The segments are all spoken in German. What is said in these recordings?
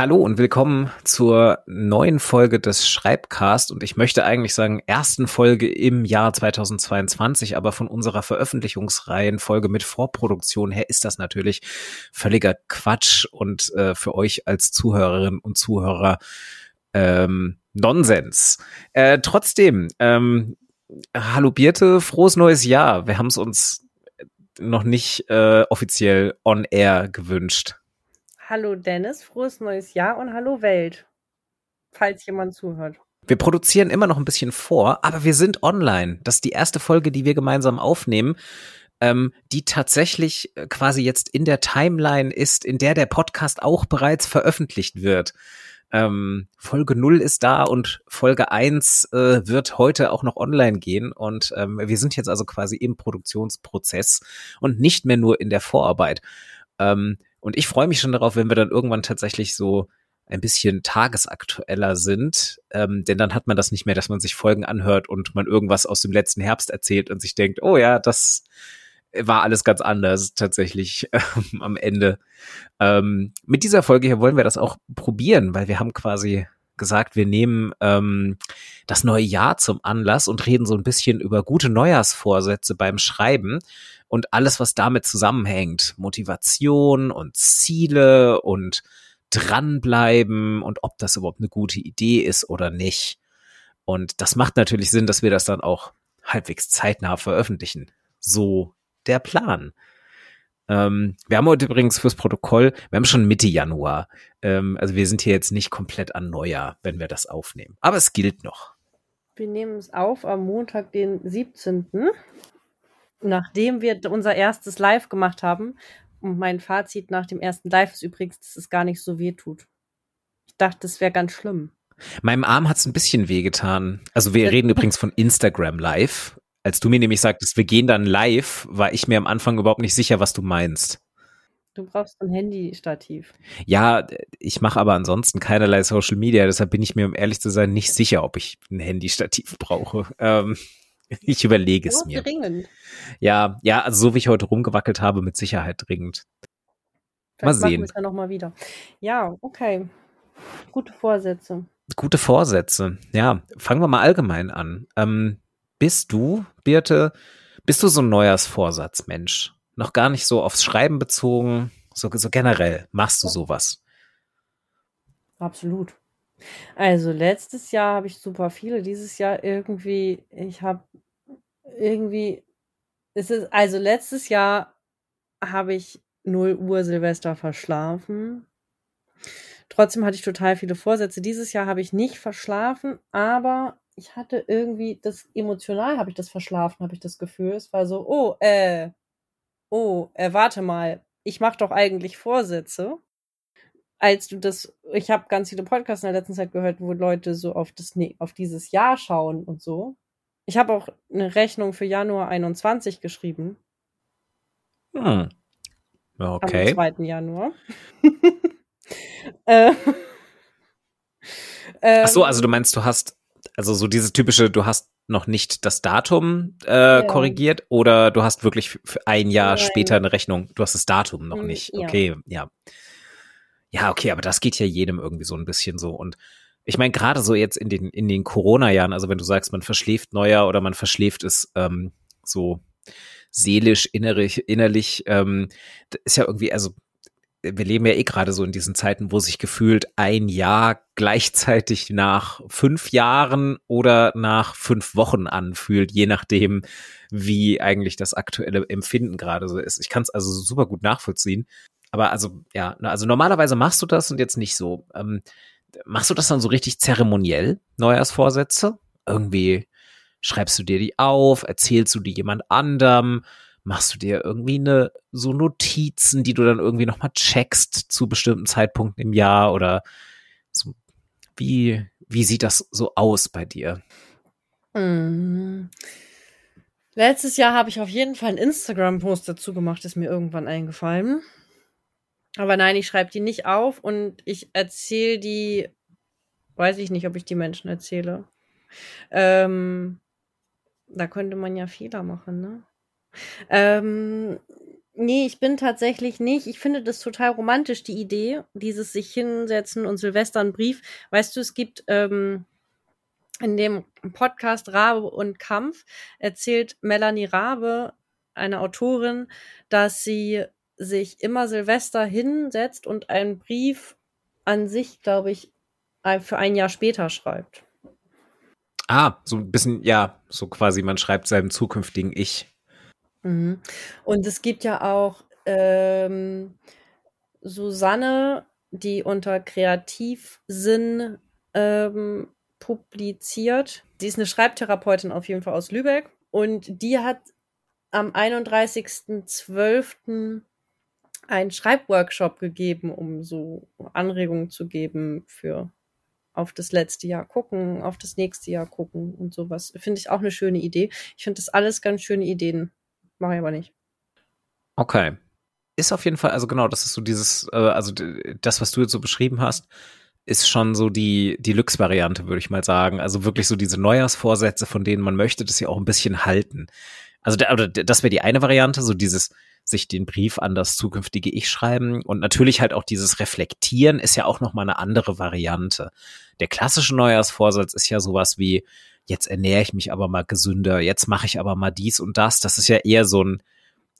Hallo und willkommen zur neuen Folge des Schreibcast und ich möchte eigentlich sagen ersten Folge im Jahr 2022, aber von unserer Veröffentlichungsreihenfolge mit Vorproduktion her ist das natürlich völliger Quatsch und äh, für euch als Zuhörerinnen und Zuhörer ähm, Nonsens. Äh, trotzdem, ähm, hallo Birte, frohes neues Jahr. Wir haben es uns noch nicht äh, offiziell on air gewünscht. Hallo Dennis, frohes neues Jahr und hallo Welt, falls jemand zuhört. Wir produzieren immer noch ein bisschen vor, aber wir sind online. Das ist die erste Folge, die wir gemeinsam aufnehmen, ähm, die tatsächlich äh, quasi jetzt in der Timeline ist, in der der Podcast auch bereits veröffentlicht wird. Ähm, Folge 0 ist da und Folge 1 äh, wird heute auch noch online gehen. Und ähm, wir sind jetzt also quasi im Produktionsprozess und nicht mehr nur in der Vorarbeit. Ähm, und ich freue mich schon darauf, wenn wir dann irgendwann tatsächlich so ein bisschen tagesaktueller sind, ähm, denn dann hat man das nicht mehr, dass man sich Folgen anhört und man irgendwas aus dem letzten Herbst erzählt und sich denkt, oh ja, das war alles ganz anders tatsächlich ähm, am Ende. Ähm, mit dieser Folge hier wollen wir das auch probieren, weil wir haben quasi gesagt, wir nehmen ähm, das neue Jahr zum Anlass und reden so ein bisschen über gute Neujahrsvorsätze beim Schreiben und alles, was damit zusammenhängt. Motivation und Ziele und dranbleiben und ob das überhaupt eine gute Idee ist oder nicht. Und das macht natürlich Sinn, dass wir das dann auch halbwegs zeitnah veröffentlichen. So der Plan. Ähm, wir haben heute übrigens fürs Protokoll, wir haben schon Mitte Januar. Ähm, also wir sind hier jetzt nicht komplett an Neujahr, wenn wir das aufnehmen. Aber es gilt noch. Wir nehmen es auf am Montag, den 17 nachdem wir unser erstes Live gemacht haben, und mein Fazit nach dem ersten Live ist übrigens, dass es gar nicht so weh tut. Ich dachte, das wäre ganz schlimm. Meinem Arm hat es ein bisschen wehgetan. Also wir reden übrigens von Instagram Live. Als du mir nämlich sagtest, wir gehen dann live, war ich mir am Anfang überhaupt nicht sicher, was du meinst. Du brauchst ein Handy-Stativ. Ja, ich mache aber ansonsten keinerlei Social Media, deshalb bin ich mir, um ehrlich zu sein, nicht sicher, ob ich ein Handy-Stativ brauche. Ähm, ich überlege es mir. Dringend. Ja, ja, also so wie ich heute rumgewackelt habe, mit Sicherheit dringend. Vielleicht mal sehen. Machen wir noch mal wieder. Ja, okay. Gute Vorsätze. Gute Vorsätze. Ja, fangen wir mal allgemein an. Ähm, bist du, Birte, bist du so ein Neujahrsvorsatzmensch? Noch gar nicht so aufs Schreiben bezogen, so, so generell. Machst du sowas? Absolut. Also letztes Jahr habe ich super viele, dieses Jahr irgendwie, ich habe irgendwie, es ist, also letztes Jahr habe ich 0 Uhr Silvester verschlafen. Trotzdem hatte ich total viele Vorsätze. Dieses Jahr habe ich nicht verschlafen, aber ich hatte irgendwie das emotional habe ich das verschlafen, habe ich das Gefühl. Es war so, oh, äh, oh, äh, warte mal, ich mache doch eigentlich Vorsätze als du das, ich habe ganz viele Podcasts in der letzten Zeit gehört, wo Leute so auf das, auf dieses Jahr schauen und so. Ich habe auch eine Rechnung für Januar 21 geschrieben. Hm. Okay. Am 2. Januar. äh, Ach so, also du meinst, du hast, also so dieses typische, du hast noch nicht das Datum äh, ja. korrigiert oder du hast wirklich für ein Jahr Nein. später eine Rechnung, du hast das Datum noch hm, nicht. Okay, ja. ja. Ja, okay, aber das geht ja jedem irgendwie so ein bisschen so. Und ich meine, gerade so jetzt in den, in den Corona-Jahren, also wenn du sagst, man verschläft Neujahr oder man verschläft es ähm, so seelisch, innerlich, innerlich, ähm, ist ja irgendwie, also wir leben ja eh gerade so in diesen Zeiten, wo sich gefühlt ein Jahr gleichzeitig nach fünf Jahren oder nach fünf Wochen anfühlt, je nachdem, wie eigentlich das aktuelle Empfinden gerade so ist. Ich kann es also super gut nachvollziehen. Aber also, ja, also normalerweise machst du das und jetzt nicht so. Ähm, machst du das dann so richtig zeremoniell, Neujahrsvorsätze? Irgendwie schreibst du dir die auf, erzählst du die jemand anderem, machst du dir irgendwie eine, so Notizen, die du dann irgendwie nochmal checkst zu bestimmten Zeitpunkten im Jahr oder so, wie, wie sieht das so aus bei dir? Mhm. Letztes Jahr habe ich auf jeden Fall einen Instagram-Post dazu gemacht, ist mir irgendwann eingefallen. Aber nein, ich schreibe die nicht auf und ich erzähle die, weiß ich nicht, ob ich die Menschen erzähle. Ähm, da könnte man ja Fehler machen, ne? Ähm, Nee, ich bin tatsächlich nicht. Ich finde das total romantisch, die Idee, dieses sich hinsetzen und Silvester einen Brief. Weißt du, es gibt ähm, in dem Podcast Rabe und Kampf erzählt Melanie Rabe, eine Autorin, dass sie sich immer Silvester hinsetzt und einen Brief an sich, glaube ich, für ein Jahr später schreibt. Ah, so ein bisschen, ja, so quasi, man schreibt seinem zukünftigen Ich. Mhm. Und es gibt ja auch ähm, Susanne, die unter Kreativsinn ähm, publiziert. Sie ist eine Schreibtherapeutin auf jeden Fall aus Lübeck und die hat am 31.12. einen Schreibworkshop gegeben, um so Anregungen zu geben für auf das letzte Jahr gucken, auf das nächste Jahr gucken und sowas. Finde ich auch eine schöne Idee. Ich finde das alles ganz schöne Ideen. Mache ich aber nicht. Okay. Ist auf jeden Fall, also genau, das ist so dieses, äh, also das, was du jetzt so beschrieben hast, ist schon so die Deluxe-Variante, würde ich mal sagen. Also wirklich so diese Neujahrsvorsätze, von denen man möchte, dass sie auch ein bisschen halten. Also das wäre die eine Variante, so dieses sich den Brief an das zukünftige Ich schreiben und natürlich halt auch dieses Reflektieren ist ja auch noch mal eine andere Variante. Der klassische Neujahrsvorsatz ist ja sowas wie jetzt ernähre ich mich aber mal gesünder, jetzt mache ich aber mal dies und das. Das ist ja eher so ein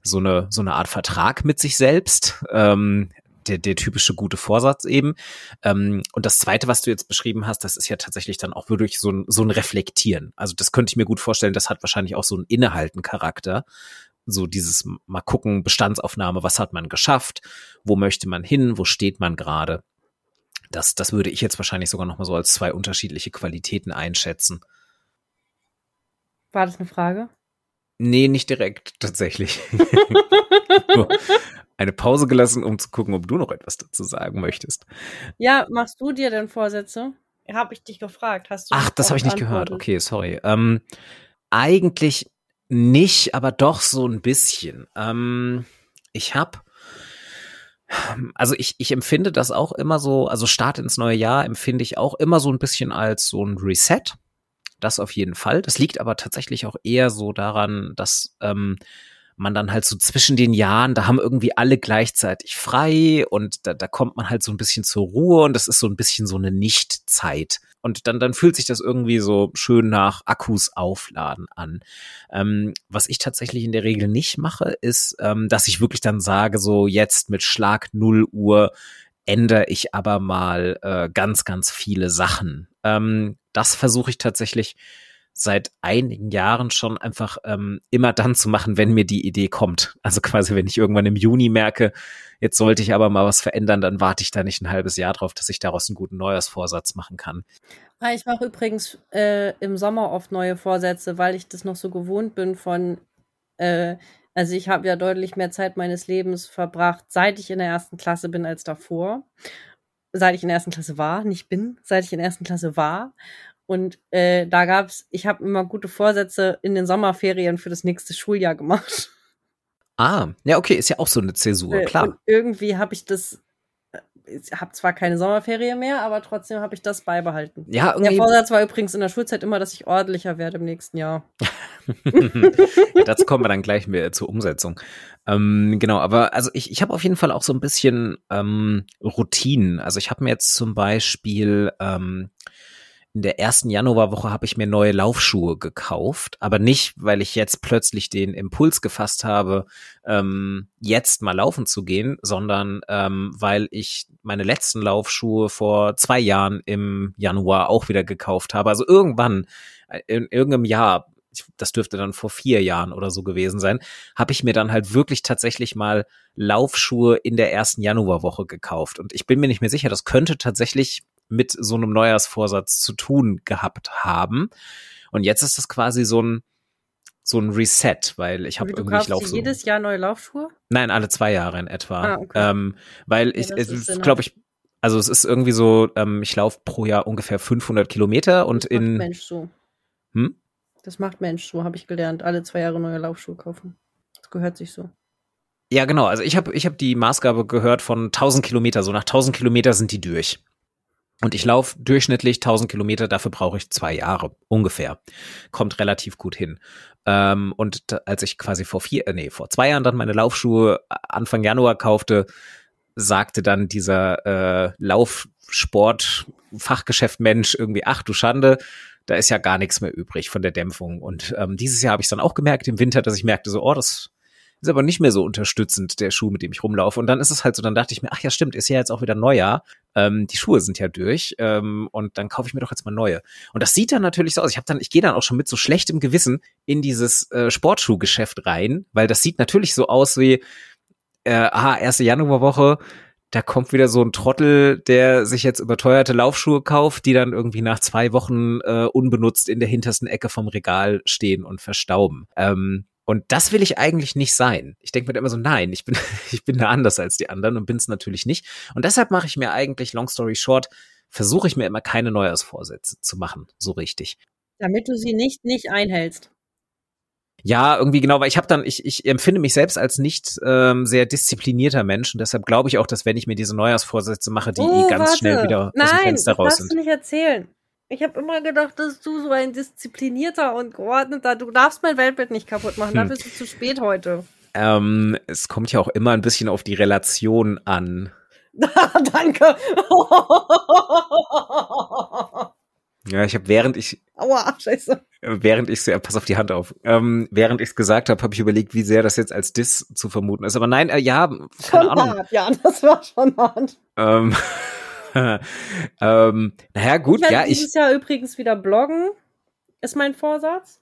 so eine so eine Art Vertrag mit sich selbst. Ähm, der, der typische gute Vorsatz eben. Ähm, und das zweite, was du jetzt beschrieben hast, das ist ja tatsächlich dann auch wirklich so ein, so ein Reflektieren. Also das könnte ich mir gut vorstellen, das hat wahrscheinlich auch so einen Innehalten-Charakter. So dieses mal gucken, Bestandsaufnahme, was hat man geschafft, wo möchte man hin, wo steht man gerade. Das, das würde ich jetzt wahrscheinlich sogar nochmal so als zwei unterschiedliche Qualitäten einschätzen. War das eine Frage? Nee, nicht direkt, tatsächlich. eine Pause gelassen, um zu gucken, ob du noch etwas dazu sagen möchtest. Ja, machst du dir denn Vorsätze? Habe ich dich gefragt. Hast du Ach, das habe ich nicht gehört. Okay, sorry. Ähm, eigentlich nicht, aber doch so ein bisschen. Ähm, ich habe also ich, ich empfinde das auch immer so, also Start ins neue Jahr empfinde ich auch immer so ein bisschen als so ein Reset. Das auf jeden Fall. Das liegt aber tatsächlich auch eher so daran, dass ähm, man dann halt so zwischen den Jahren, da haben irgendwie alle gleichzeitig frei und da, da kommt man halt so ein bisschen zur Ruhe und das ist so ein bisschen so eine Nichtzeit. Und dann, dann fühlt sich das irgendwie so schön nach Akkus aufladen an. Ähm, was ich tatsächlich in der Regel nicht mache, ist, ähm, dass ich wirklich dann sage, so jetzt mit Schlag 0 Uhr ändere ich aber mal äh, ganz, ganz viele Sachen. Ähm, das versuche ich tatsächlich seit einigen Jahren schon einfach ähm, immer dann zu machen, wenn mir die Idee kommt. Also quasi, wenn ich irgendwann im Juni merke, jetzt sollte ich aber mal was verändern, dann warte ich da nicht ein halbes Jahr drauf, dass ich daraus einen guten Neujahrsvorsatz machen kann. Ah, ich mache übrigens äh, im Sommer oft neue Vorsätze, weil ich das noch so gewohnt bin von, äh, also ich habe ja deutlich mehr Zeit meines Lebens verbracht, seit ich in der ersten Klasse bin als davor. Seit ich in der ersten Klasse war, nicht bin, seit ich in der ersten Klasse war. Und äh, da gab's, ich habe immer gute Vorsätze in den Sommerferien für das nächste Schuljahr gemacht. Ah, ja, okay, ist ja auch so eine Zäsur, äh, klar. Und irgendwie habe ich das, ich habe zwar keine Sommerferien mehr, aber trotzdem habe ich das beibehalten. Ja, irgendwie. Der Vorsatz war übrigens in der Schulzeit immer, dass ich ordentlicher werde im nächsten Jahr. Dazu kommen wir dann gleich mehr zur Umsetzung. Ähm, genau, aber also ich, ich habe auf jeden Fall auch so ein bisschen ähm, Routinen. Also ich habe mir jetzt zum Beispiel ähm, in der ersten Januarwoche habe ich mir neue Laufschuhe gekauft, aber nicht, weil ich jetzt plötzlich den Impuls gefasst habe, ähm, jetzt mal laufen zu gehen, sondern ähm, weil ich meine letzten Laufschuhe vor zwei Jahren im Januar auch wieder gekauft habe. Also irgendwann, äh, in irgendeinem Jahr, das dürfte dann vor vier Jahren oder so gewesen sein, habe ich mir dann halt wirklich tatsächlich mal Laufschuhe in der ersten Januarwoche gekauft. Und ich bin mir nicht mehr sicher, das könnte tatsächlich mit so einem Neujahrsvorsatz zu tun gehabt haben. Und jetzt ist das quasi so ein so ein Reset, weil ich habe irgendwie ich lauf so jedes Jahr neue Laufschuhe? Nein, alle zwei Jahre in etwa. Ah, okay. ähm, weil ich, ja, ich glaube ich, also es ist irgendwie so, ähm, ich laufe pro Jahr ungefähr 500 Kilometer und das in macht Mensch so. Hm? Das macht Mensch so, habe ich gelernt. Alle zwei Jahre neue Laufschuhe kaufen. Das gehört sich so. Ja, genau. Also ich habe ich hab die Maßgabe gehört von 1000 Kilometer. So nach 1000 Kilometer sind die durch. Und ich laufe durchschnittlich 1000 Kilometer, dafür brauche ich zwei Jahre ungefähr. Kommt relativ gut hin. Ähm, und als ich quasi vor vier, äh, nee, vor zwei Jahren dann meine Laufschuhe Anfang Januar kaufte, sagte dann dieser äh, Laufsport-Fachgeschäft-Mensch irgendwie, ach du Schande, da ist ja gar nichts mehr übrig von der Dämpfung. Und ähm, dieses Jahr habe ich dann auch gemerkt im Winter, dass ich merkte so, oh, das ist aber nicht mehr so unterstützend, der Schuh, mit dem ich rumlaufe. Und dann ist es halt so, dann dachte ich mir, ach ja, stimmt, ist ja jetzt auch wieder Neujahr. Ähm, die Schuhe sind ja durch. Ähm, und dann kaufe ich mir doch jetzt mal neue. Und das sieht dann natürlich so aus. Ich habe dann, ich gehe dann auch schon mit so schlechtem Gewissen in dieses äh, Sportschuhgeschäft rein, weil das sieht natürlich so aus wie, äh, ah, erste Januarwoche, da kommt wieder so ein Trottel, der sich jetzt überteuerte Laufschuhe kauft, die dann irgendwie nach zwei Wochen äh, unbenutzt in der hintersten Ecke vom Regal stehen und verstauben. Ähm, und das will ich eigentlich nicht sein. Ich denke mir immer so, nein, ich bin, ich bin da anders als die anderen und bin es natürlich nicht. Und deshalb mache ich mir eigentlich, long story short, versuche ich mir immer keine Neujahrsvorsätze zu machen, so richtig. Damit du sie nicht, nicht einhältst. Ja, irgendwie genau, weil ich habe dann, ich, ich empfinde mich selbst als nicht ähm, sehr disziplinierter Mensch und deshalb glaube ich auch, dass wenn ich mir diese Neujahrsvorsätze mache, die oh, ganz warte. schnell wieder Nein, aus dem Fenster raus sind. Nein, das darfst du nicht erzählen. Ich habe immer gedacht, dass du so ein disziplinierter und geordneter, du darfst mein Weltbild nicht kaputt machen, hm. dafür ist es zu spät heute. Ähm, es kommt ja auch immer ein bisschen auf die Relation an. Danke. ja, ich habe während ich Aua, scheiße. Während ich ja, pass auf die Hand auf. Ähm, während ich es gesagt habe, habe ich überlegt, wie sehr das jetzt als Diss zu vermuten ist. Aber nein, äh, ja, keine schon Ahnung. Hart, ja, das war schon hart. Ähm, ähm, naja, gut, ich werde ja, dieses ich. Jahr übrigens wieder bloggen, ist mein Vorsatz.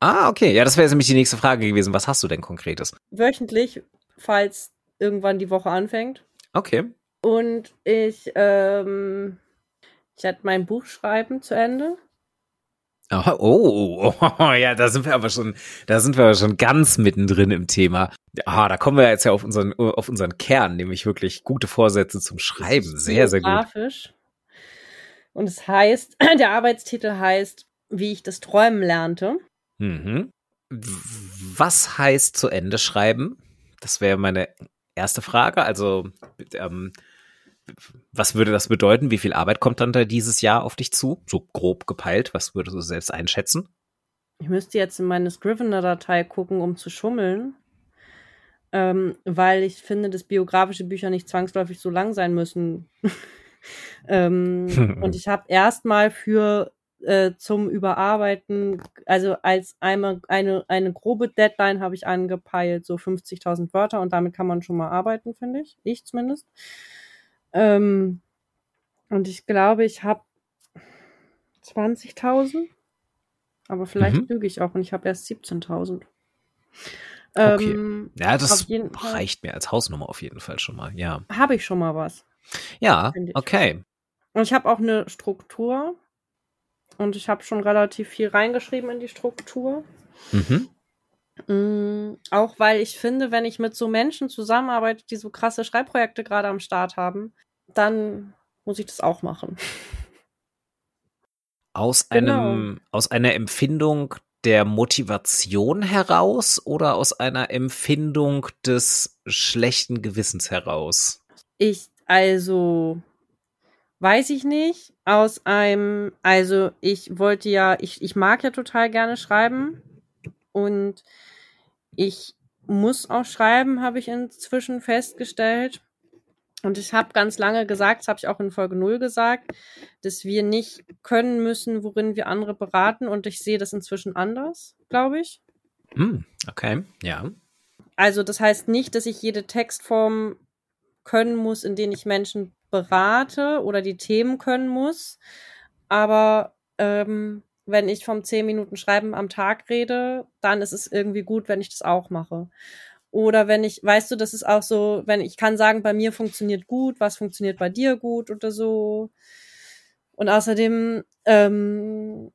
Ah, okay. Ja, das wäre jetzt nämlich die nächste Frage gewesen. Was hast du denn konkretes? Wöchentlich, falls irgendwann die Woche anfängt. Okay. Und ich, ähm, ich werde mein Buch schreiben zu Ende. Oh, oh, oh, ja, da sind wir aber schon, da sind wir aber schon ganz mittendrin im Thema. Ah, da kommen wir jetzt ja auf unseren, auf unseren Kern, nämlich wirklich gute Vorsätze zum Schreiben. Sehr, sehr gut. Grafisch. Und es heißt, der Arbeitstitel heißt, wie ich das Träumen lernte. Mhm. Was heißt zu Ende schreiben? Das wäre meine erste Frage. Also, ähm, was würde das bedeuten? Wie viel Arbeit kommt dann da dieses Jahr auf dich zu? So grob gepeilt, was würdest du selbst einschätzen? Ich müsste jetzt in meine Scrivener-Datei gucken, um zu schummeln. Ähm, weil ich finde, dass biografische Bücher nicht zwangsläufig so lang sein müssen. ähm, und ich habe erstmal für äh, zum Überarbeiten, also als einmal eine, eine grobe Deadline habe ich angepeilt, so 50.000 Wörter und damit kann man schon mal arbeiten, finde ich. Ich zumindest. Ähm, und ich glaube, ich habe 20.000. Aber vielleicht mhm. lüge ich auch und ich habe erst 17.000. Okay. Ähm, ja, das reicht mir als Hausnummer auf jeden Fall schon mal, ja. Habe ich schon mal was. Ja, okay. Und ich habe auch eine Struktur. Und ich habe schon relativ viel reingeschrieben in die Struktur. Mhm. Mhm, auch weil ich finde, wenn ich mit so Menschen zusammenarbeite, die so krasse Schreibprojekte gerade am Start haben, dann muss ich das auch machen. Aus genau. einem, aus einer Empfindung der Motivation heraus oder aus einer Empfindung des schlechten Gewissens heraus? Ich, also, weiß ich nicht. Aus einem, also, ich wollte ja, ich, ich mag ja total gerne schreiben und ich muss auch schreiben, habe ich inzwischen festgestellt. Und ich habe ganz lange gesagt, das habe ich auch in Folge 0 gesagt, dass wir nicht können müssen, worin wir andere beraten. Und ich sehe das inzwischen anders, glaube ich. Mm, okay, ja. Also das heißt nicht, dass ich jede Textform können muss, in denen ich Menschen berate oder die Themen können muss. Aber ähm, wenn ich vom 10 Minuten Schreiben am Tag rede, dann ist es irgendwie gut, wenn ich das auch mache. Oder wenn ich, weißt du, das ist auch so, wenn ich kann sagen, bei mir funktioniert gut, was funktioniert bei dir gut oder so. Und außerdem ähm,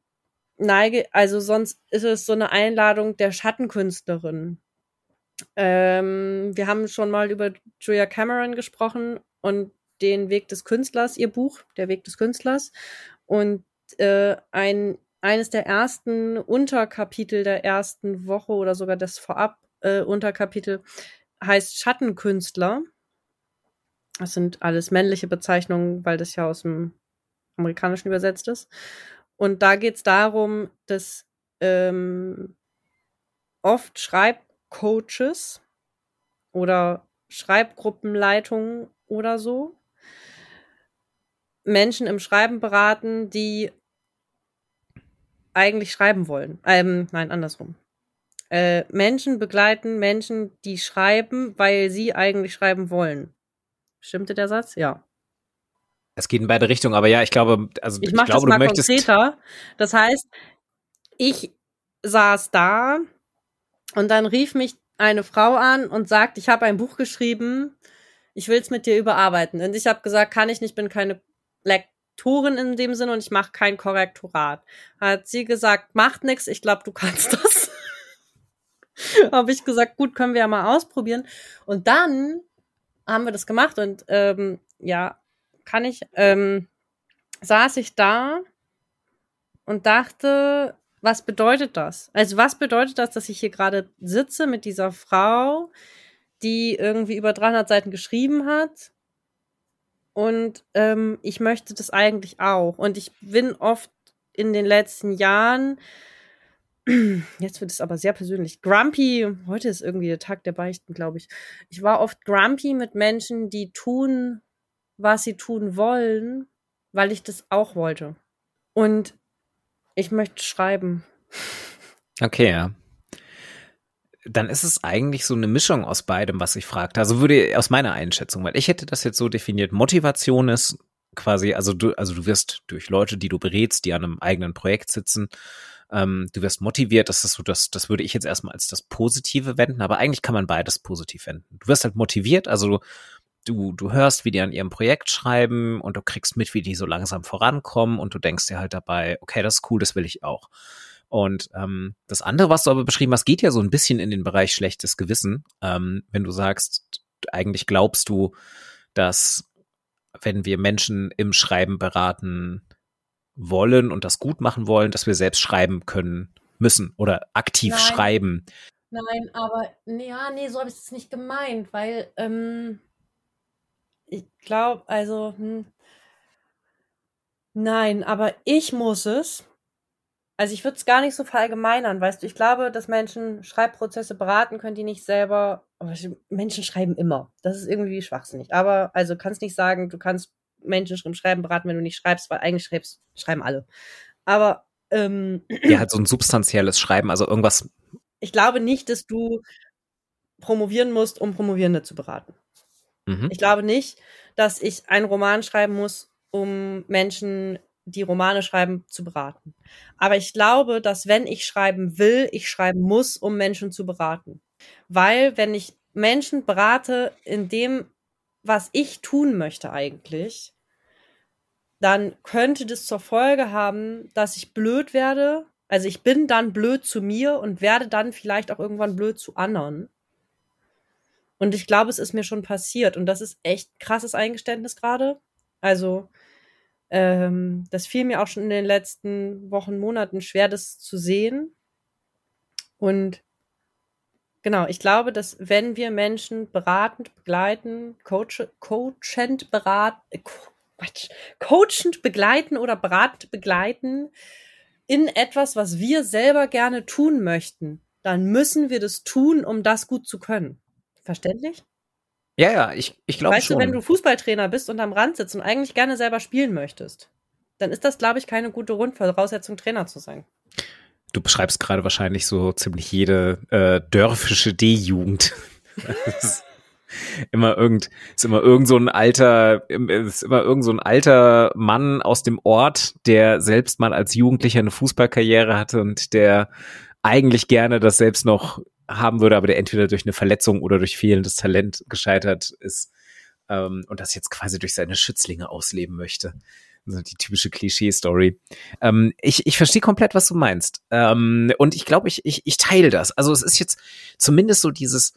neige, also sonst ist es so eine Einladung der Schattenkünstlerin. Ähm, wir haben schon mal über Julia Cameron gesprochen und den Weg des Künstlers, ihr Buch, der Weg des Künstlers. Und äh, ein, eines der ersten Unterkapitel der ersten Woche oder sogar das Vorab äh, Unterkapitel heißt Schattenkünstler. Das sind alles männliche Bezeichnungen, weil das ja aus dem Amerikanischen übersetzt ist. Und da geht es darum, dass ähm, oft Schreibcoaches oder Schreibgruppenleitungen oder so Menschen im Schreiben beraten, die eigentlich schreiben wollen. Ähm, nein, andersrum. Äh, Menschen begleiten Menschen, die schreiben, weil sie eigentlich schreiben wollen. Stimmte der Satz? Ja. Es geht in beide Richtungen, aber ja, ich glaube, also ich, ich glaube, das mal du möchtest. konkreter. Das heißt, ich saß da und dann rief mich eine Frau an und sagt, ich habe ein Buch geschrieben, ich will es mit dir überarbeiten. Und ich habe gesagt, kann ich nicht, bin keine Lektorin in dem Sinne und ich mache kein Korrektorat. Hat sie gesagt, macht nix, ich glaube, du kannst das. habe ich gesagt, gut, können wir ja mal ausprobieren. Und dann haben wir das gemacht und ähm, ja, kann ich, ähm, saß ich da und dachte, was bedeutet das? Also was bedeutet das, dass ich hier gerade sitze mit dieser Frau, die irgendwie über 300 Seiten geschrieben hat? Und ähm, ich möchte das eigentlich auch. Und ich bin oft in den letzten Jahren, jetzt wird es aber sehr persönlich, grumpy. Heute ist irgendwie der Tag der Beichten, glaube ich. Ich war oft grumpy mit Menschen, die tun, was sie tun wollen, weil ich das auch wollte. Und ich möchte schreiben. Okay, ja. Dann ist es eigentlich so eine Mischung aus beidem, was ich fragte. Also würde aus meiner Einschätzung, weil ich hätte das jetzt so definiert, Motivation ist quasi, also du, also du wirst durch Leute, die du berätst, die an einem eigenen Projekt sitzen, ähm, du wirst motiviert, das ist so, das, das würde ich jetzt erstmal als das Positive wenden, aber eigentlich kann man beides positiv wenden. Du wirst halt motiviert, also du, du, du hörst, wie die an ihrem Projekt schreiben und du kriegst mit, wie die so langsam vorankommen und du denkst dir halt dabei, okay, das ist cool, das will ich auch. Und ähm, das andere, was du aber beschrieben hast, geht ja so ein bisschen in den Bereich schlechtes Gewissen. Ähm, wenn du sagst, eigentlich glaubst du, dass wenn wir Menschen im Schreiben beraten wollen und das gut machen wollen, dass wir selbst schreiben können müssen oder aktiv Nein. schreiben. Nein, aber nee, ja, nee, so habe ich es nicht gemeint, weil ähm, ich glaube, also hm, nein, aber ich muss es. Also ich würde es gar nicht so verallgemeinern, weißt du. Ich glaube, dass Menschen Schreibprozesse beraten können, die nicht selber. Menschen schreiben immer. Das ist irgendwie schwachsinnig. Aber also kannst nicht sagen, du kannst Menschen im Schreiben beraten, wenn du nicht schreibst, weil eigentlich schreibst, schreiben alle. Aber ähm, Ja, halt so ein substanzielles Schreiben, also irgendwas. ich glaube nicht, dass du promovieren musst, um Promovierende zu beraten. Mhm. Ich glaube nicht, dass ich einen Roman schreiben muss, um Menschen, die Romane schreiben, zu beraten. Aber ich glaube, dass wenn ich schreiben will, ich schreiben muss, um Menschen zu beraten. Weil wenn ich Menschen berate in dem, was ich tun möchte eigentlich, dann könnte das zur Folge haben, dass ich blöd werde. Also ich bin dann blöd zu mir und werde dann vielleicht auch irgendwann blöd zu anderen. Und ich glaube, es ist mir schon passiert. Und das ist echt krasses Eingeständnis gerade. Also, ähm, das fiel mir auch schon in den letzten Wochen, Monaten schwer, das zu sehen. Und genau, ich glaube, dass wenn wir Menschen beratend begleiten, coach, coachend beraten, äh, Quatsch, coachend begleiten oder beratend begleiten in etwas, was wir selber gerne tun möchten, dann müssen wir das tun, um das gut zu können. Verständlich? Ja, ja, ich, ich glaube Weißt schon. du, wenn du Fußballtrainer bist und am Rand sitzt und eigentlich gerne selber spielen möchtest, dann ist das, glaube ich, keine gute Grundvoraussetzung, Trainer zu sein. Du beschreibst gerade wahrscheinlich so ziemlich jede äh, dörfische D-Jugend. Immer irgend, ist immer irgend so ein alter, ist immer irgend so ein alter Mann aus dem Ort, der selbst mal als Jugendlicher eine Fußballkarriere hatte und der eigentlich gerne das selbst noch haben würde, aber der entweder durch eine Verletzung oder durch fehlendes Talent gescheitert ist ähm, und das jetzt quasi durch seine Schützlinge ausleben möchte. Also die typische Klischee-Story. Ähm, ich, ich verstehe komplett, was du meinst. Ähm, und ich glaube, ich, ich, ich teile das. Also es ist jetzt zumindest so dieses,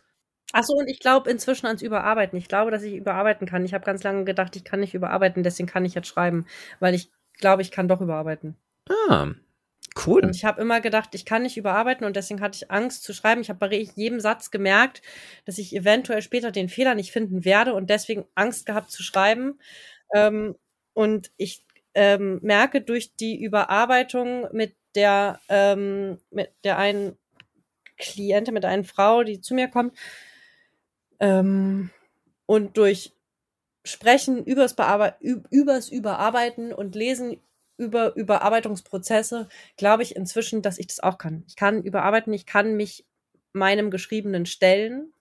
Achso, und ich glaube inzwischen ans Überarbeiten. Ich glaube, dass ich überarbeiten kann. Ich habe ganz lange gedacht, ich kann nicht überarbeiten, deswegen kann ich jetzt schreiben, weil ich glaube, ich kann doch überarbeiten. ah, cool. Und ich habe immer gedacht, ich kann nicht überarbeiten und deswegen hatte ich Angst zu schreiben. Ich habe bei jedem Satz gemerkt, dass ich eventuell später den Fehler nicht finden werde und deswegen Angst gehabt zu schreiben. Ähm, und ich ähm, merke durch die Überarbeitung mit der, ähm, mit der einen Klientin, mit einer Frau, die zu mir kommt, ähm, und durch Sprechen übers, Bearbeit übers Überarbeiten und Lesen über Überarbeitungsprozesse glaube ich inzwischen, dass ich das auch kann. Ich kann überarbeiten, ich kann mich meinem Geschriebenen stellen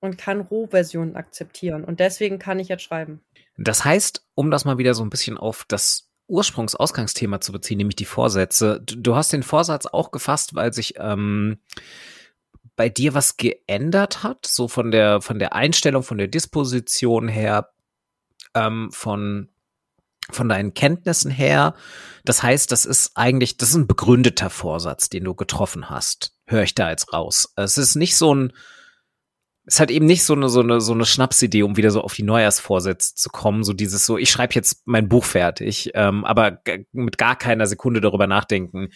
und kann Rohversionen akzeptieren. Und deswegen kann ich jetzt schreiben. Das heißt, um das mal wieder so ein bisschen auf das Ursprungsausgangsthema zu beziehen, nämlich die Vorsätze. Du hast den Vorsatz auch gefasst, weil sich ähm, bei dir was geändert hat, so von der von der Einstellung, von der Disposition her, ähm, von von deinen Kenntnissen her. Das heißt, das ist eigentlich, das ist ein begründeter Vorsatz, den du getroffen hast. Höre ich da jetzt raus. Es ist nicht so ein, es hat eben nicht so eine, so eine, so eine Schnapsidee, um wieder so auf die Neujahrsvorsätze zu kommen. So dieses so, ich schreibe jetzt mein Buch fertig, ähm, aber mit gar keiner Sekunde darüber nachdenken,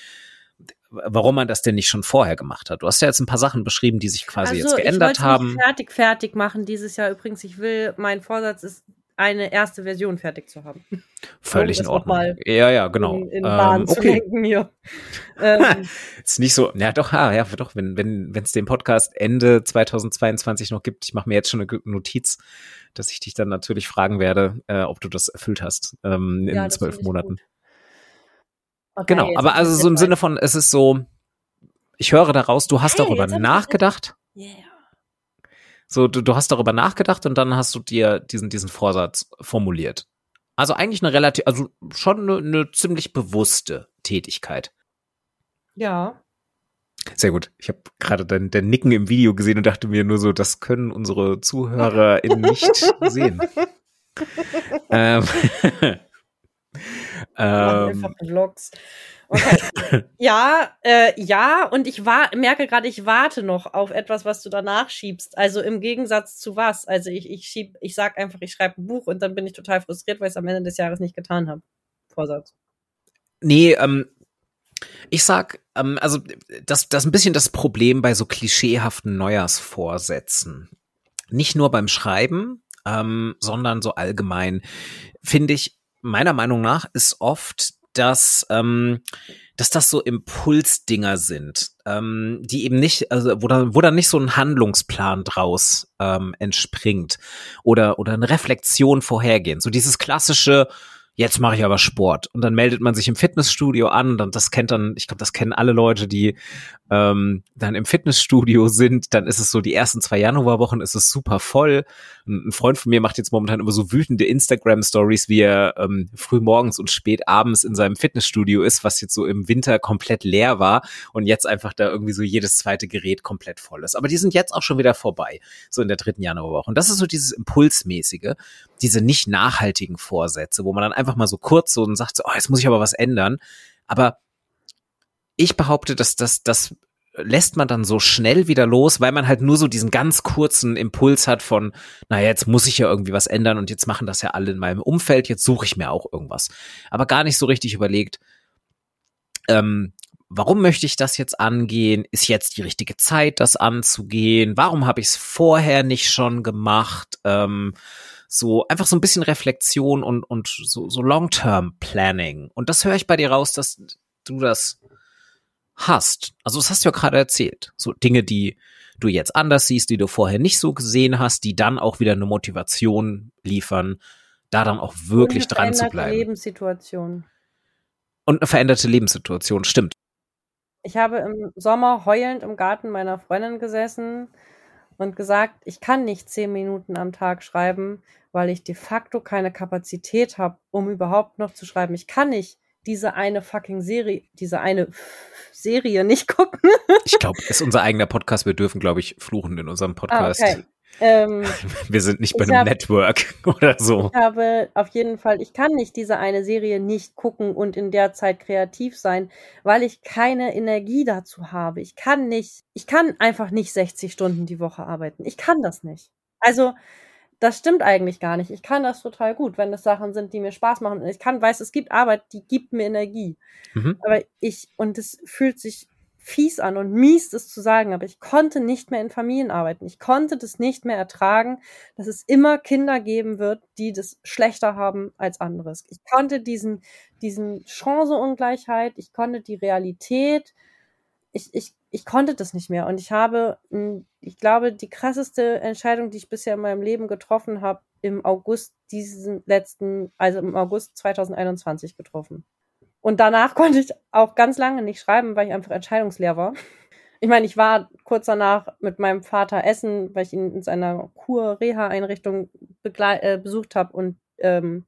warum man das denn nicht schon vorher gemacht hat. Du hast ja jetzt ein paar Sachen beschrieben, die sich quasi also, jetzt geändert ich haben. Nicht fertig, fertig machen dieses Jahr übrigens. Ich will, mein Vorsatz ist, eine erste Version fertig zu haben. Völlig in Ordnung. Ja, ja, genau. In, in Bahn ähm, okay. hier. ähm, ist nicht so, ja doch, ja, ja doch, wenn wenn wenn es den Podcast Ende 2022 noch gibt, ich mache mir jetzt schon eine Notiz, dass ich dich dann natürlich fragen werde, äh, ob du das erfüllt hast ähm, in ja, zwölf Monaten. Okay, genau, aber also so im Sinne von, es ist so, ich höre daraus, du hast hey, darüber nachgedacht. Yeah. So, du, du hast darüber nachgedacht und dann hast du dir diesen, diesen Vorsatz formuliert. Also eigentlich eine relativ, also schon eine, eine ziemlich bewusste Tätigkeit. Ja. Sehr gut. Ich habe gerade dein, dein Nicken im Video gesehen und dachte mir nur so, das können unsere ZuhörerInnen nicht sehen. ähm, ähm, Vlogs. Okay. ja, äh, ja, und ich war, merke gerade, ich warte noch auf etwas, was du danach schiebst. Also im Gegensatz zu was? Also ich, ich schieb, ich sag einfach, ich schreibe ein Buch und dann bin ich total frustriert, weil ich es am Ende des Jahres nicht getan habe. Vorsatz. Nee, ähm, ich sag, ähm, also das, das ist ein bisschen das Problem bei so klischeehaften Neujahrsvorsätzen. Nicht nur beim Schreiben, ähm, sondern so allgemein, finde ich, meiner Meinung nach ist oft dass, ähm, dass das so Impulsdinger sind, ähm, die eben nicht, also wo da, wo da nicht so ein Handlungsplan draus ähm, entspringt oder oder eine Reflexion vorhergehen. So dieses klassische, jetzt mache ich aber Sport. Und dann meldet man sich im Fitnessstudio an. Und das kennt dann, ich glaube, das kennen alle Leute, die ähm, dann im Fitnessstudio sind. Dann ist es so, die ersten zwei Januarwochen ist es super voll. Ein Freund von mir macht jetzt momentan immer so wütende Instagram-Stories, wie er ähm, früh morgens und spät abends in seinem Fitnessstudio ist, was jetzt so im Winter komplett leer war und jetzt einfach da irgendwie so jedes zweite Gerät komplett voll ist. Aber die sind jetzt auch schon wieder vorbei, so in der dritten Januarwoche. Und das ist so dieses Impulsmäßige, diese nicht nachhaltigen Vorsätze, wo man dann einfach mal so kurz so und sagt, so, oh, jetzt muss ich aber was ändern. Aber ich behaupte, dass das, das lässt man dann so schnell wieder los, weil man halt nur so diesen ganz kurzen Impuls hat von, naja, jetzt muss ich ja irgendwie was ändern und jetzt machen das ja alle in meinem Umfeld, jetzt suche ich mir auch irgendwas. Aber gar nicht so richtig überlegt, ähm, warum möchte ich das jetzt angehen? Ist jetzt die richtige Zeit, das anzugehen? Warum habe ich es vorher nicht schon gemacht? Ähm, so einfach so ein bisschen Reflexion und, und so, so Long-Term-Planning. Und das höre ich bei dir raus, dass du das hast. Also das hast du ja gerade erzählt. So Dinge, die du jetzt anders siehst, die du vorher nicht so gesehen hast, die dann auch wieder eine Motivation liefern, da dann auch wirklich dran zu bleiben. Lebenssituation. Und eine veränderte Lebenssituation, stimmt. Ich habe im Sommer heulend im Garten meiner Freundin gesessen und gesagt, ich kann nicht zehn Minuten am Tag schreiben, weil ich de facto keine Kapazität habe, um überhaupt noch zu schreiben. Ich kann nicht diese eine fucking Serie, diese eine Serie nicht gucken. ich glaube, es ist unser eigener Podcast. Wir dürfen, glaube ich, fluchen in unserem Podcast. Ah, okay. Ähm, wir sind nicht bei einem hab, Network oder so. Ich habe auf jeden Fall, ich kann nicht diese eine Serie nicht gucken und in der Zeit kreativ sein, weil ich keine Energie dazu habe. Ich kann nicht, ich kann einfach nicht 60 Stunden die Woche arbeiten. Ich kann das nicht. Also, das stimmt eigentlich gar nicht. Ich kann das total gut, wenn es Sachen sind, die mir Spaß machen. Ich kann, weiß, es gibt Arbeit, die gibt mir Energie. Mhm. Aber ich, und es fühlt sich fies an und mies, das zu sagen, aber ich konnte nicht mehr in Familien arbeiten. Ich konnte das nicht mehr ertragen, dass es immer Kinder geben wird, die das schlechter haben als anderes. Ich konnte diesen, diesen Chancenungleichheit, ich konnte die Realität, ich, ich, ich konnte das nicht mehr. Und ich habe, hm, ich glaube, die krasseste Entscheidung, die ich bisher in meinem Leben getroffen habe, im August diesen letzten, also im August 2021 getroffen. Und danach konnte ich auch ganz lange nicht schreiben, weil ich einfach entscheidungsleer war. Ich meine, ich war kurz danach mit meinem Vater essen, weil ich ihn in seiner Kur-Reha-Einrichtung äh, besucht habe und ähm,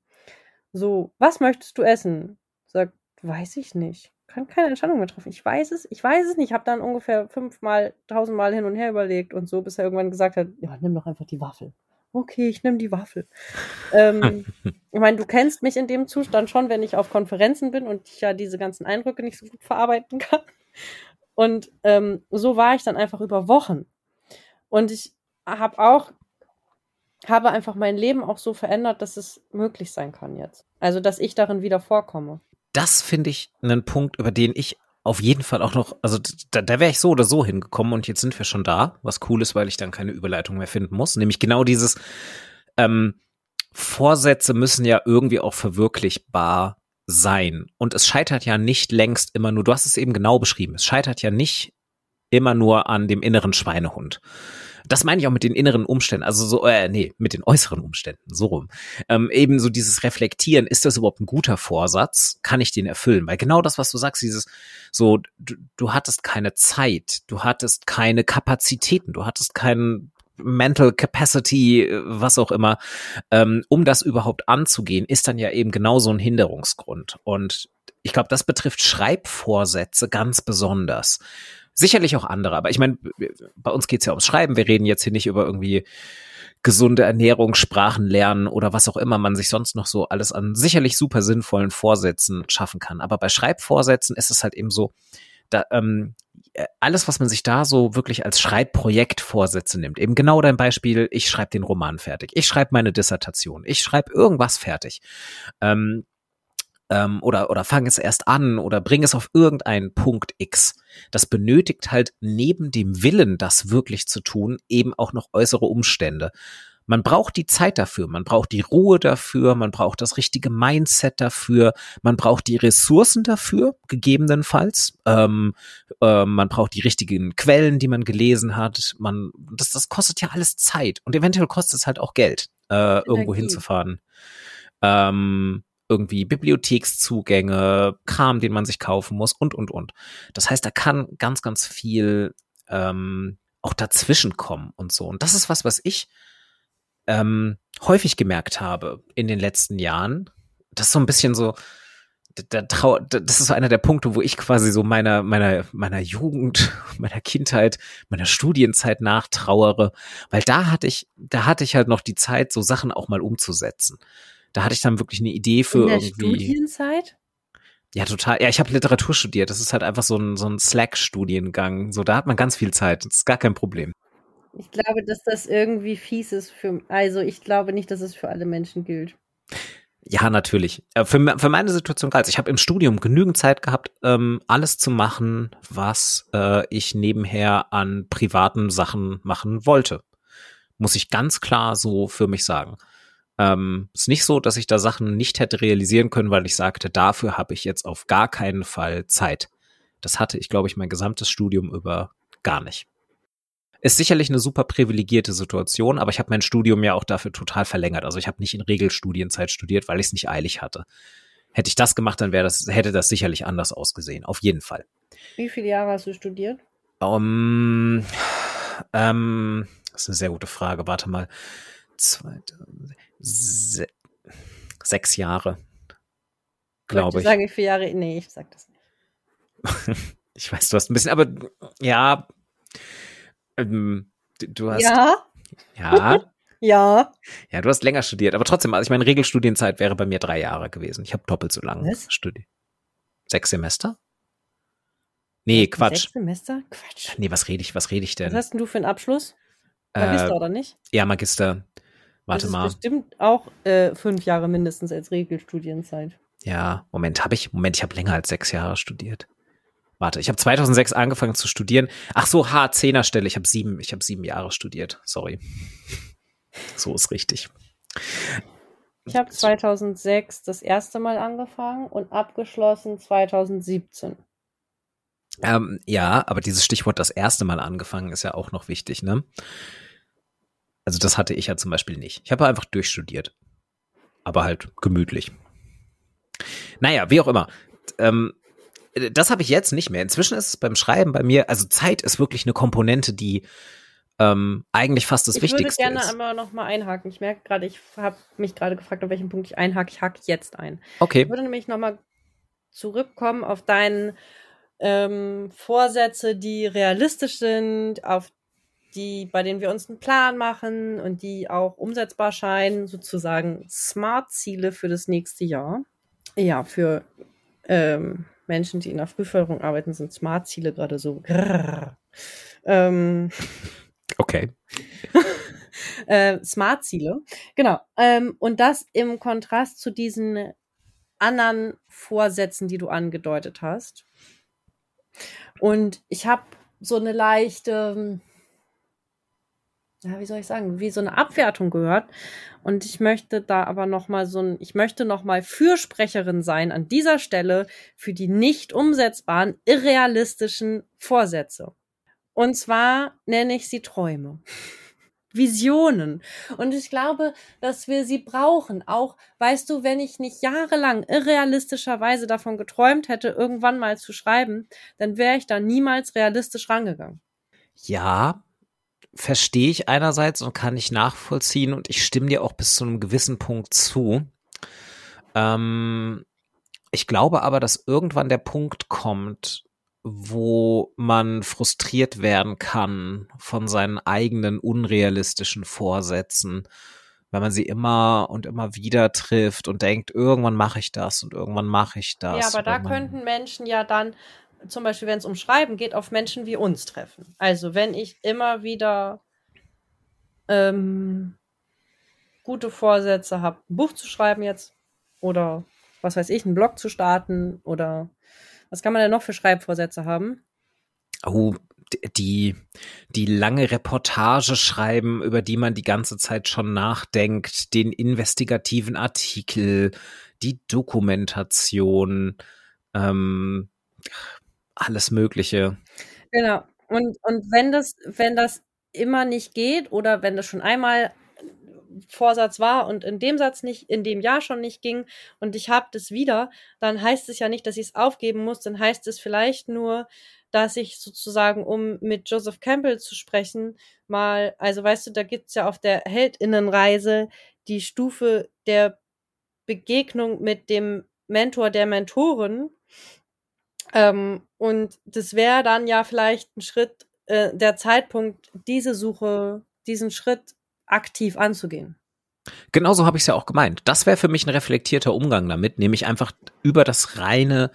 so, was möchtest du essen? Sagt, weiß ich nicht. Kann keine Entscheidung mehr treffen. Ich weiß es, ich weiß es nicht. Ich habe dann ungefähr fünfmal, tausendmal hin und her überlegt und so, bis er irgendwann gesagt hat, ja, nimm doch einfach die Waffel okay, ich nehme die Waffel. ähm, ich meine, du kennst mich in dem Zustand schon, wenn ich auf Konferenzen bin und ich ja diese ganzen Eindrücke nicht so gut verarbeiten kann. Und ähm, so war ich dann einfach über Wochen. Und ich habe auch, habe einfach mein Leben auch so verändert, dass es möglich sein kann jetzt. Also, dass ich darin wieder vorkomme. Das finde ich einen Punkt, über den ich auf jeden Fall auch noch, also da, da wäre ich so oder so hingekommen und jetzt sind wir schon da, was cool ist, weil ich dann keine Überleitung mehr finden muss. Nämlich genau dieses ähm, Vorsätze müssen ja irgendwie auch verwirklichbar sein. Und es scheitert ja nicht längst immer nur, du hast es eben genau beschrieben, es scheitert ja nicht immer nur an dem inneren Schweinehund. Das meine ich auch mit den inneren Umständen, also so, äh, nee, mit den äußeren Umständen, so rum. Ähm, eben so dieses Reflektieren, ist das überhaupt ein guter Vorsatz? Kann ich den erfüllen? Weil genau das, was du sagst, dieses, so, du, du hattest keine Zeit, du hattest keine Kapazitäten, du hattest keinen Mental Capacity, was auch immer, ähm, um das überhaupt anzugehen, ist dann ja eben genau so ein Hinderungsgrund. Und ich glaube, das betrifft Schreibvorsätze ganz besonders. Sicherlich auch andere, aber ich meine, bei uns geht's ja ums Schreiben. Wir reden jetzt hier nicht über irgendwie gesunde Ernährung, Sprachen lernen oder was auch immer man sich sonst noch so alles an sicherlich super sinnvollen Vorsätzen schaffen kann. Aber bei Schreibvorsätzen ist es halt eben so, da, ähm, alles, was man sich da so wirklich als Schreibprojekt Vorsätze nimmt, eben genau dein Beispiel, ich schreibe den Roman fertig, ich schreibe meine Dissertation, ich schreibe irgendwas fertig. Ähm, ähm, oder, oder fang es erst an oder bring es auf irgendeinen Punkt X. Das benötigt halt neben dem Willen, das wirklich zu tun, eben auch noch äußere Umstände. Man braucht die Zeit dafür, man braucht die Ruhe dafür, man braucht das richtige Mindset dafür, man braucht die Ressourcen dafür, gegebenenfalls. Ähm, äh, man braucht die richtigen Quellen, die man gelesen hat. Man, das, das kostet ja alles Zeit und eventuell kostet es halt auch Geld, äh, irgendwo hinzufahren. Ähm, irgendwie Bibliothekszugänge, Kram, den man sich kaufen muss und, und, und. Das heißt, da kann ganz, ganz viel ähm, auch dazwischen kommen und so. Und das ist was, was ich ähm, häufig gemerkt habe in den letzten Jahren. Das ist so ein bisschen so, da trau das ist so einer der Punkte, wo ich quasi so meiner, meiner, meiner Jugend, meiner Kindheit, meiner Studienzeit nachtrauere, weil da hatte ich, da hatte ich halt noch die Zeit, so Sachen auch mal umzusetzen da hatte ich dann wirklich eine Idee für In der irgendwie. Studienzeit? Ja, total. Ja, ich habe Literatur studiert. Das ist halt einfach so ein, so ein Slack-Studiengang. So, da hat man ganz viel Zeit. Das ist gar kein Problem. Ich glaube, dass das irgendwie fies ist für, also ich glaube nicht, dass es für alle Menschen gilt. Ja, natürlich. Äh, für, für meine Situation galt Ich habe im Studium genügend Zeit gehabt, ähm, alles zu machen, was äh, ich nebenher an privaten Sachen machen wollte. Muss ich ganz klar so für mich sagen. Ähm, ist nicht so, dass ich da Sachen nicht hätte realisieren können, weil ich sagte, dafür habe ich jetzt auf gar keinen Fall Zeit. Das hatte ich, glaube ich, mein gesamtes Studium über gar nicht. Ist sicherlich eine super privilegierte Situation, aber ich habe mein Studium ja auch dafür total verlängert. Also ich habe nicht in Regelstudienzeit studiert, weil ich es nicht eilig hatte. Hätte ich das gemacht, dann wäre das, hätte das sicherlich anders ausgesehen. Auf jeden Fall. Wie viele Jahre hast du studiert? Um, ähm, das ist eine sehr gute Frage. Warte mal. Zweite, se sechs Jahre, glaube ich. Ich sage vier Jahre, nee, ich sag das nicht. ich weiß, du hast ein bisschen, aber ja, ähm, du hast. Ja. Ja. ja. Ja, du hast länger studiert, aber trotzdem, also ich meine, Regelstudienzeit wäre bei mir drei Jahre gewesen. Ich habe doppelt so lange studiert. Sechs Semester? Nee, Quatsch. Sechs Semester? Quatsch. Nee, was rede ich, was rede ich denn? Was hast denn du für einen Abschluss? Magister äh, oder nicht? Ja, Magister. Warte das mal. Ist bestimmt auch äh, fünf Jahre mindestens als Regelstudienzeit. Ja, Moment, habe ich, Moment, ich habe länger als sechs Jahre studiert. Warte, ich habe 2006 angefangen zu studieren. Ach so, H10er Stelle. Ich habe sieben, ich habe sieben Jahre studiert. Sorry. So ist richtig. Ich habe 2006 das erste Mal angefangen und abgeschlossen 2017. Ähm, ja, aber dieses Stichwort das erste Mal angefangen ist ja auch noch wichtig, ne? Also das hatte ich ja zum Beispiel nicht. Ich habe einfach durchstudiert. Aber halt gemütlich. Naja, wie auch immer. Ähm, das habe ich jetzt nicht mehr. Inzwischen ist es beim Schreiben bei mir, also Zeit ist wirklich eine Komponente, die ähm, eigentlich fast das ich Wichtigste ist. Ich würde gerne einmal noch mal einhaken. Ich merke gerade, ich habe mich gerade gefragt, auf welchen Punkt ich einhake. Ich hake jetzt ein. Okay. Ich würde nämlich noch mal zurückkommen auf deinen ähm, Vorsätze, die realistisch sind, auf die, bei denen wir uns einen Plan machen und die auch umsetzbar scheinen, sozusagen Smart-Ziele für das nächste Jahr. Ja, für ähm, Menschen, die in der Frühförderung arbeiten, sind Smart-Ziele gerade so. Ähm, okay. äh, Smart-Ziele. Genau. Ähm, und das im Kontrast zu diesen anderen Vorsätzen, die du angedeutet hast. Und ich habe so eine leichte, ja, wie soll ich sagen, wie so eine Abwertung gehört. Und ich möchte da aber noch mal so ein, ich möchte noch mal Fürsprecherin sein an dieser Stelle für die nicht umsetzbaren, irrealistischen Vorsätze. Und zwar nenne ich sie Träume. Visionen. Und ich glaube, dass wir sie brauchen. Auch, weißt du, wenn ich nicht jahrelang irrealistischerweise davon geträumt hätte, irgendwann mal zu schreiben, dann wäre ich da niemals realistisch rangegangen. Ja, verstehe ich einerseits und kann ich nachvollziehen und ich stimme dir auch bis zu einem gewissen Punkt zu. Ähm, ich glaube aber, dass irgendwann der Punkt kommt, wo man frustriert werden kann von seinen eigenen unrealistischen Vorsätzen, wenn man sie immer und immer wieder trifft und denkt, irgendwann mache ich das und irgendwann mache ich das. Ja, aber da könnten Menschen ja dann, zum Beispiel wenn es um Schreiben geht, auf Menschen wie uns treffen. Also wenn ich immer wieder ähm, gute Vorsätze habe, ein Buch zu schreiben jetzt oder was weiß ich, einen Blog zu starten oder was kann man denn noch für Schreibvorsätze haben? Oh, die, die lange Reportage schreiben, über die man die ganze Zeit schon nachdenkt, den investigativen Artikel, die Dokumentation, ähm, alles Mögliche. Genau. Und, und wenn das, wenn das immer nicht geht oder wenn das schon einmal Vorsatz war und in dem Satz nicht, in dem Jahr schon nicht ging und ich habe das wieder, dann heißt es ja nicht, dass ich es aufgeben muss, dann heißt es vielleicht nur, dass ich sozusagen, um mit Joseph Campbell zu sprechen, mal, also weißt du, da gibt's ja auf der Heldinnenreise die Stufe der Begegnung mit dem Mentor der Mentoren. Ähm, und das wäre dann ja vielleicht ein Schritt, äh, der Zeitpunkt, diese Suche, diesen Schritt aktiv anzugehen. Genauso habe ich es ja auch gemeint. Das wäre für mich ein reflektierter Umgang damit, nämlich einfach über das reine,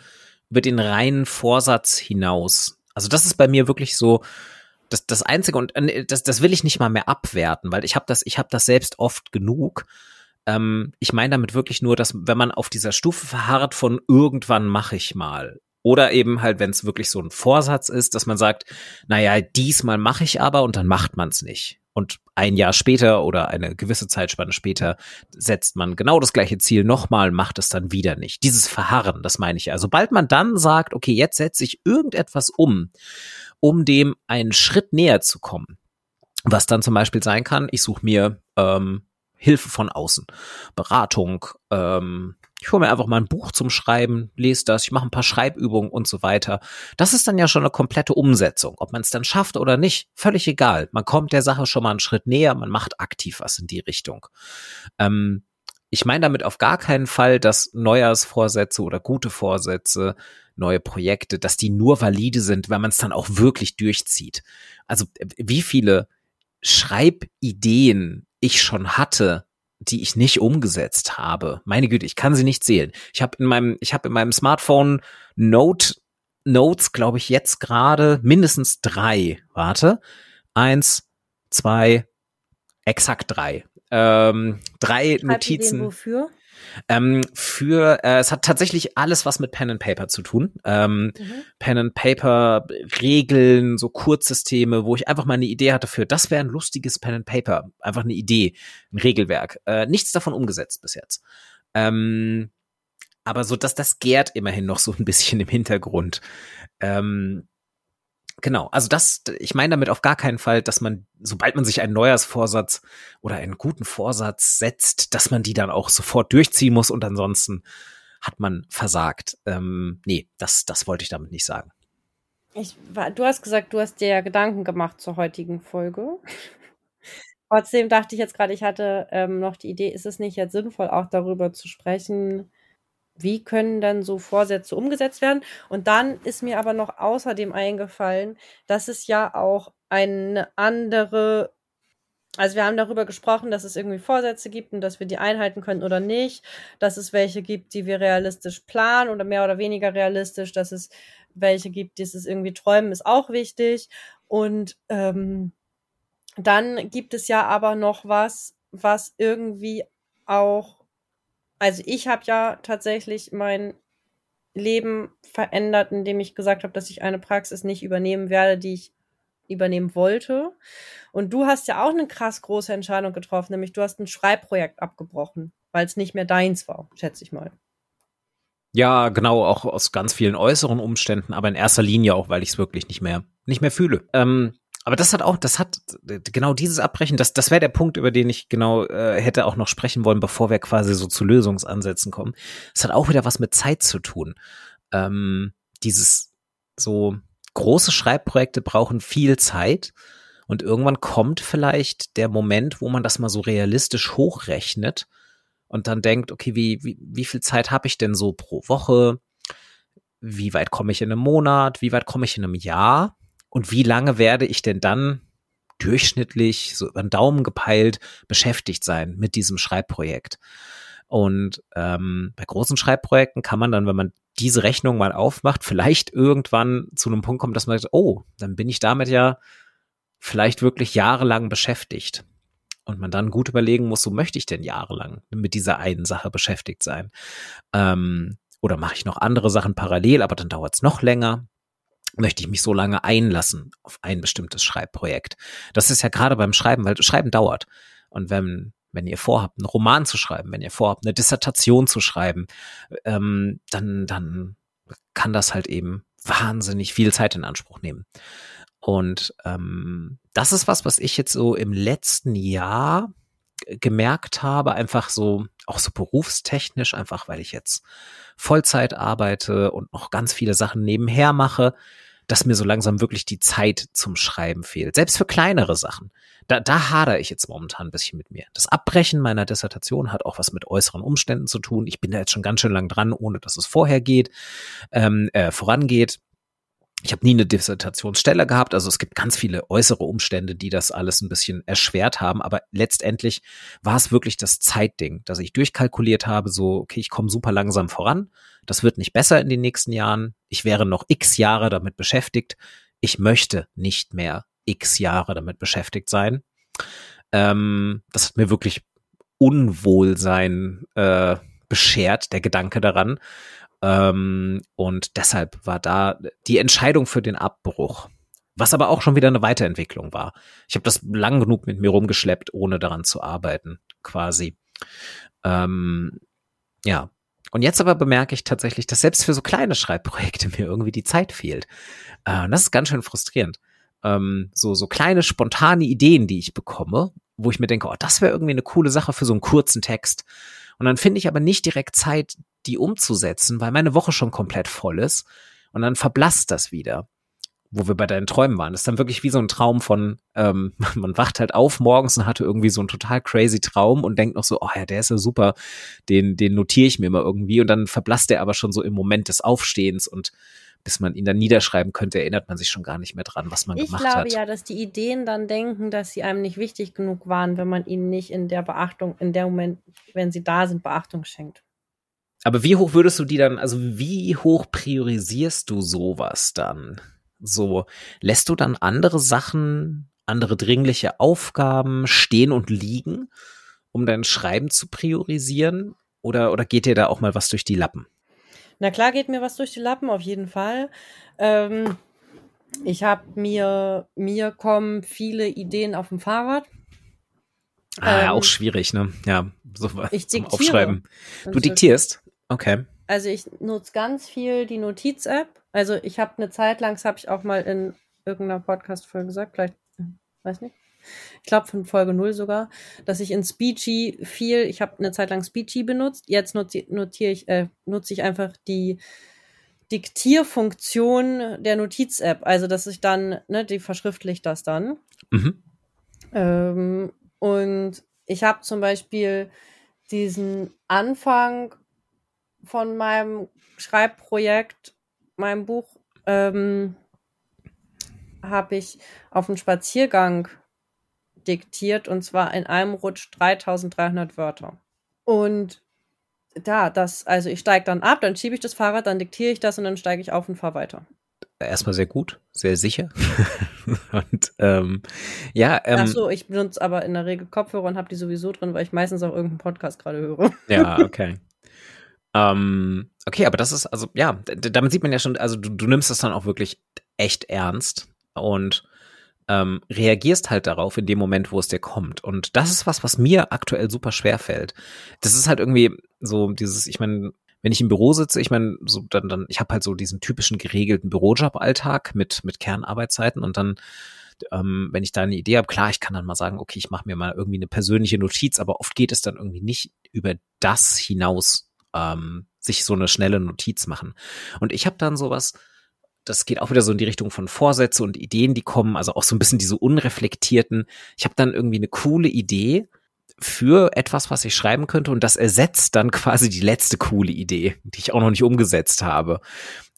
über den reinen Vorsatz hinaus. Also das ist bei mir wirklich so das, das Einzige und äh, das, das will ich nicht mal mehr abwerten, weil ich habe das, ich das selbst oft genug. Ähm, ich meine damit wirklich nur, dass wenn man auf dieser Stufe verharrt von irgendwann mache ich mal oder eben halt, wenn es wirklich so ein Vorsatz ist, dass man sagt, naja, diesmal mache ich aber und dann macht man es nicht und ein Jahr später oder eine gewisse Zeitspanne später setzt man genau das gleiche Ziel nochmal, macht es dann wieder nicht. Dieses Verharren, das meine ich ja. Sobald man dann sagt, okay, jetzt setze ich irgendetwas um, um dem einen Schritt näher zu kommen, was dann zum Beispiel sein kann, ich suche mir ähm, Hilfe von außen, Beratung, ähm, ich hole mir einfach mal ein Buch zum Schreiben, lese das, ich mache ein paar Schreibübungen und so weiter. Das ist dann ja schon eine komplette Umsetzung. Ob man es dann schafft oder nicht, völlig egal. Man kommt der Sache schon mal einen Schritt näher, man macht aktiv was in die Richtung. Ähm, ich meine damit auf gar keinen Fall, dass Neujahrsvorsätze oder gute Vorsätze, neue Projekte, dass die nur valide sind, wenn man es dann auch wirklich durchzieht. Also wie viele Schreibideen ich schon hatte, die ich nicht umgesetzt habe. Meine Güte, ich kann sie nicht zählen. Ich habe in meinem, ich habe in meinem Smartphone Note Notes, glaube ich, jetzt gerade mindestens drei. Warte, eins, zwei, exakt drei. Ähm, drei Notizen. Wofür? Ähm, für, äh, es hat tatsächlich alles was mit Pen and Paper zu tun. Ähm, mhm. Pen and Paper, Regeln, so Kurzsysteme, wo ich einfach mal eine Idee hatte für, das wäre ein lustiges Pen and Paper. Einfach eine Idee, ein Regelwerk. Äh, nichts davon umgesetzt bis jetzt. Ähm, aber so, dass das gärt immerhin noch so ein bisschen im Hintergrund. Ähm, genau, also das, ich meine damit auf gar keinen Fall, dass man, sobald man sich einen Neujahrsvorsatz oder einen guten Vorsatz setzt, dass man die dann auch sofort durchziehen muss und ansonsten hat man versagt. Ähm, nee, das, das wollte ich damit nicht sagen. Ich, du hast gesagt, du hast dir ja Gedanken gemacht zur heutigen Folge. Trotzdem dachte ich jetzt gerade, ich hatte ähm, noch die Idee, ist es nicht jetzt sinnvoll, auch darüber zu sprechen, wie können dann so Vorsätze umgesetzt werden? Und dann ist mir aber noch außerdem eingefallen, dass es ja auch eine andere, also wir haben darüber gesprochen, dass es irgendwie Vorsätze gibt und dass wir die einhalten können oder nicht, dass es welche gibt, die wir realistisch planen oder mehr oder weniger realistisch, dass es welche gibt, die es irgendwie träumen, ist auch wichtig. Und ähm, dann gibt es ja aber noch was, was irgendwie auch also ich habe ja tatsächlich mein Leben verändert, indem ich gesagt habe, dass ich eine Praxis nicht übernehmen werde, die ich übernehmen wollte. Und du hast ja auch eine krass große Entscheidung getroffen, nämlich du hast ein Schreibprojekt abgebrochen, weil es nicht mehr deins war, schätze ich mal. Ja, genau, auch aus ganz vielen äußeren Umständen, aber in erster Linie auch, weil ich es wirklich nicht mehr, nicht mehr fühle. Ähm, aber das hat auch, das hat genau dieses Abbrechen, das, das wäre der Punkt, über den ich genau äh, hätte auch noch sprechen wollen, bevor wir quasi so zu Lösungsansätzen kommen. Es hat auch wieder was mit Zeit zu tun. Ähm, dieses so große Schreibprojekte brauchen viel Zeit und irgendwann kommt vielleicht der Moment, wo man das mal so realistisch hochrechnet und dann denkt, okay, wie, wie, wie viel Zeit habe ich denn so pro Woche? Wie weit komme ich in einem Monat? Wie weit komme ich in einem Jahr? Und wie lange werde ich denn dann durchschnittlich, so über den Daumen gepeilt, beschäftigt sein mit diesem Schreibprojekt? Und ähm, bei großen Schreibprojekten kann man dann, wenn man diese Rechnung mal aufmacht, vielleicht irgendwann zu einem Punkt kommen, dass man sagt, oh, dann bin ich damit ja vielleicht wirklich jahrelang beschäftigt. Und man dann gut überlegen muss, so möchte ich denn jahrelang mit dieser einen Sache beschäftigt sein? Ähm, oder mache ich noch andere Sachen parallel, aber dann dauert es noch länger möchte ich mich so lange einlassen auf ein bestimmtes Schreibprojekt. Das ist ja gerade beim Schreiben, weil Schreiben dauert. Und wenn, wenn ihr vorhabt, einen Roman zu schreiben, wenn ihr vorhabt, eine Dissertation zu schreiben, ähm, dann, dann kann das halt eben wahnsinnig viel Zeit in Anspruch nehmen. Und ähm, das ist was, was ich jetzt so im letzten Jahr gemerkt habe, einfach so, auch so berufstechnisch, einfach weil ich jetzt Vollzeit arbeite und noch ganz viele Sachen nebenher mache, dass mir so langsam wirklich die Zeit zum Schreiben fehlt. Selbst für kleinere Sachen. Da, da hadere ich jetzt momentan ein bisschen mit mir. Das Abbrechen meiner Dissertation hat auch was mit äußeren Umständen zu tun. Ich bin da jetzt schon ganz schön lang dran, ohne dass es vorher geht, ähm, äh, vorangeht. Ich habe nie eine Dissertationsstelle gehabt, also es gibt ganz viele äußere Umstände, die das alles ein bisschen erschwert haben, aber letztendlich war es wirklich das Zeitding, dass ich durchkalkuliert habe, so, okay, ich komme super langsam voran, das wird nicht besser in den nächsten Jahren, ich wäre noch x Jahre damit beschäftigt, ich möchte nicht mehr x Jahre damit beschäftigt sein. Ähm, das hat mir wirklich Unwohlsein äh, beschert, der Gedanke daran. Ähm, und deshalb war da die Entscheidung für den Abbruch, was aber auch schon wieder eine Weiterentwicklung war. Ich habe das lang genug mit mir rumgeschleppt, ohne daran zu arbeiten, quasi. Ähm, ja. Und jetzt aber bemerke ich tatsächlich, dass selbst für so kleine Schreibprojekte mir irgendwie die Zeit fehlt. Äh, das ist ganz schön frustrierend. Ähm, so, so kleine spontane Ideen, die ich bekomme, wo ich mir denke, oh, das wäre irgendwie eine coole Sache für so einen kurzen Text. Und dann finde ich aber nicht direkt Zeit, die umzusetzen, weil meine Woche schon komplett voll ist. Und dann verblasst das wieder. Wo wir bei deinen Träumen waren. Das ist dann wirklich wie so ein Traum von, ähm, man wacht halt auf morgens und hatte irgendwie so einen total crazy Traum und denkt noch so, oh ja, der ist ja super, den, den notiere ich mir mal irgendwie. Und dann verblasst der aber schon so im Moment des Aufstehens und bis man ihn dann niederschreiben könnte, erinnert man sich schon gar nicht mehr dran, was man ich gemacht hat. Ich glaube ja, dass die Ideen dann denken, dass sie einem nicht wichtig genug waren, wenn man ihnen nicht in der Beachtung, in der Moment, wenn sie da sind, Beachtung schenkt. Aber wie hoch würdest du die dann, also wie hoch priorisierst du sowas dann? So, lässt du dann andere Sachen, andere dringliche Aufgaben stehen und liegen, um dein Schreiben zu priorisieren? Oder, oder geht dir da auch mal was durch die Lappen? Na klar geht mir was durch die Lappen, auf jeden Fall. Ähm, ich habe mir, mir kommen viele Ideen auf dem Fahrrad. Ah, ähm, auch schwierig, ne? Ja, so ich zum diktiere. Aufschreiben. Du diktierst? Okay. Also ich nutze ganz viel die Notiz-App. Also ich habe eine Zeit lang, das habe ich auch mal in irgendeiner Podcast-Folge gesagt, vielleicht, weiß nicht. Ich glaube von Folge 0 sogar, dass ich in Speechy viel, ich habe eine Zeit lang Speechy benutzt, jetzt nutze notiere ich, äh, nutze ich einfach die Diktierfunktion der Notiz-App. Also dass ich dann, ne, die verschriftlicht das dann. Mhm. Ähm, und ich habe zum Beispiel diesen Anfang von meinem Schreibprojekt, meinem Buch, ähm, habe ich auf einen Spaziergang diktiert und zwar in einem Rutsch 3300 Wörter. Und da, das, also ich steige dann ab, dann schiebe ich das Fahrrad, dann diktiere ich das und dann steige ich auf und fahre weiter. Erstmal sehr gut, sehr sicher. und ähm, ja. Ähm, Ach so, ich benutze aber in der Regel Kopfhörer und habe die sowieso drin, weil ich meistens auch irgendeinen Podcast gerade höre. Ja, okay. Ähm, okay, aber das ist, also ja, damit sieht man ja schon, also du, du nimmst das dann auch wirklich echt ernst und ähm, reagierst halt darauf in dem Moment, wo es dir kommt. Und das ist was, was mir aktuell super schwer fällt. Das ist halt irgendwie so dieses, ich meine, wenn ich im Büro sitze, ich meine, so dann, dann, ich habe halt so diesen typischen geregelten Bürojob-Alltag mit mit Kernarbeitszeiten und dann ähm, wenn ich da eine Idee habe, klar, ich kann dann mal sagen, okay, ich mache mir mal irgendwie eine persönliche Notiz, aber oft geht es dann irgendwie nicht über das hinaus, ähm, sich so eine schnelle Notiz machen. Und ich habe dann sowas, das geht auch wieder so in die Richtung von Vorsätze und Ideen, die kommen, also auch so ein bisschen diese unreflektierten. Ich habe dann irgendwie eine coole Idee für etwas, was ich schreiben könnte und das ersetzt dann quasi die letzte coole Idee, die ich auch noch nicht umgesetzt habe.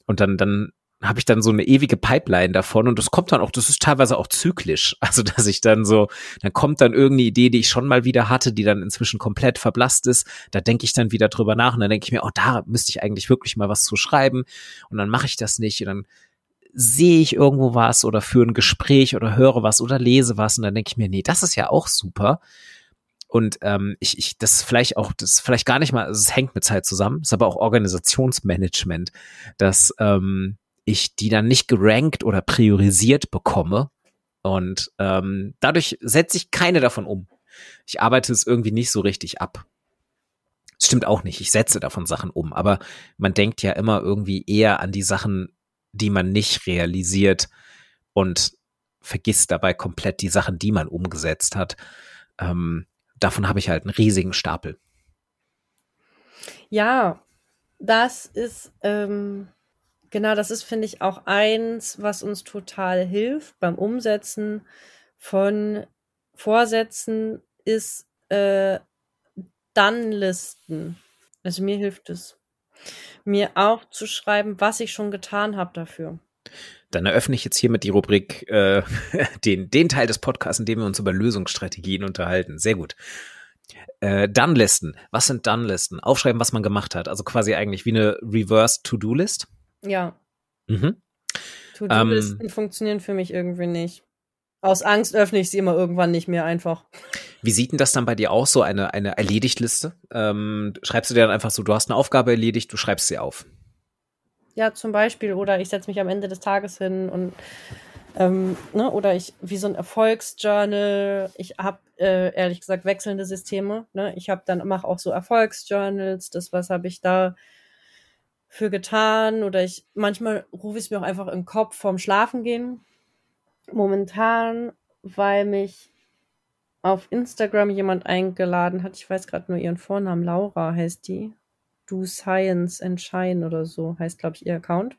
Und dann, dann habe ich dann so eine ewige Pipeline davon und das kommt dann auch, das ist teilweise auch zyklisch. Also, dass ich dann so, dann kommt dann irgendeine Idee, die ich schon mal wieder hatte, die dann inzwischen komplett verblasst ist. Da denke ich dann wieder drüber nach und dann denke ich mir, oh, da müsste ich eigentlich wirklich mal was zu schreiben und dann mache ich das nicht und dann sehe ich irgendwo was oder führe ein Gespräch oder höre was oder lese was und dann denke ich mir, nee, das ist ja auch super. Und ähm, ich, ich, das vielleicht auch, das vielleicht gar nicht mal, es hängt mit Zeit zusammen, ist aber auch Organisationsmanagement, dass ähm, ich die dann nicht gerankt oder priorisiert bekomme. Und ähm, dadurch setze ich keine davon um. Ich arbeite es irgendwie nicht so richtig ab. Das stimmt auch nicht. Ich setze davon Sachen um. Aber man denkt ja immer irgendwie eher an die Sachen, die man nicht realisiert und vergisst dabei komplett die Sachen, die man umgesetzt hat. Ähm, davon habe ich halt einen riesigen Stapel. Ja, das ist ähm, Genau, das ist, finde ich, auch eins, was uns total hilft beim Umsetzen von Vorsätzen, ist äh, Dann-Listen. Also mir hilft es, mir aufzuschreiben, was ich schon getan habe dafür. Dann eröffne ich jetzt hiermit die Rubrik, äh, den, den Teil des Podcasts, in dem wir uns über Lösungsstrategien unterhalten. Sehr gut. Äh, Done-Listen. Was sind Done-Listen? Aufschreiben, was man gemacht hat. Also quasi eigentlich wie eine Reverse-To-Do-List. Ja. Mhm. To-Do-Listen ähm, funktionieren für mich irgendwie nicht. Aus Angst öffne ich sie immer irgendwann nicht mehr einfach. Wie sieht denn das dann bei dir aus, so eine, eine Erledigt-Liste? Ähm, schreibst du dir dann einfach so, du hast eine Aufgabe erledigt, du schreibst sie auf? Ja, zum Beispiel. Oder ich setze mich am Ende des Tages hin und ähm, ne, oder ich wie so ein Erfolgsjournal. Ich habe äh, ehrlich gesagt wechselnde Systeme. Ne? Ich habe dann mache auch so Erfolgsjournals. Das was habe ich da für getan oder ich manchmal rufe ich es mir auch einfach im Kopf vorm Schlafengehen. Momentan, weil mich auf Instagram jemand eingeladen hat, ich weiß gerade nur ihren Vornamen, Laura heißt die. Do Science and Shine oder so heißt, glaube ich, ihr Account.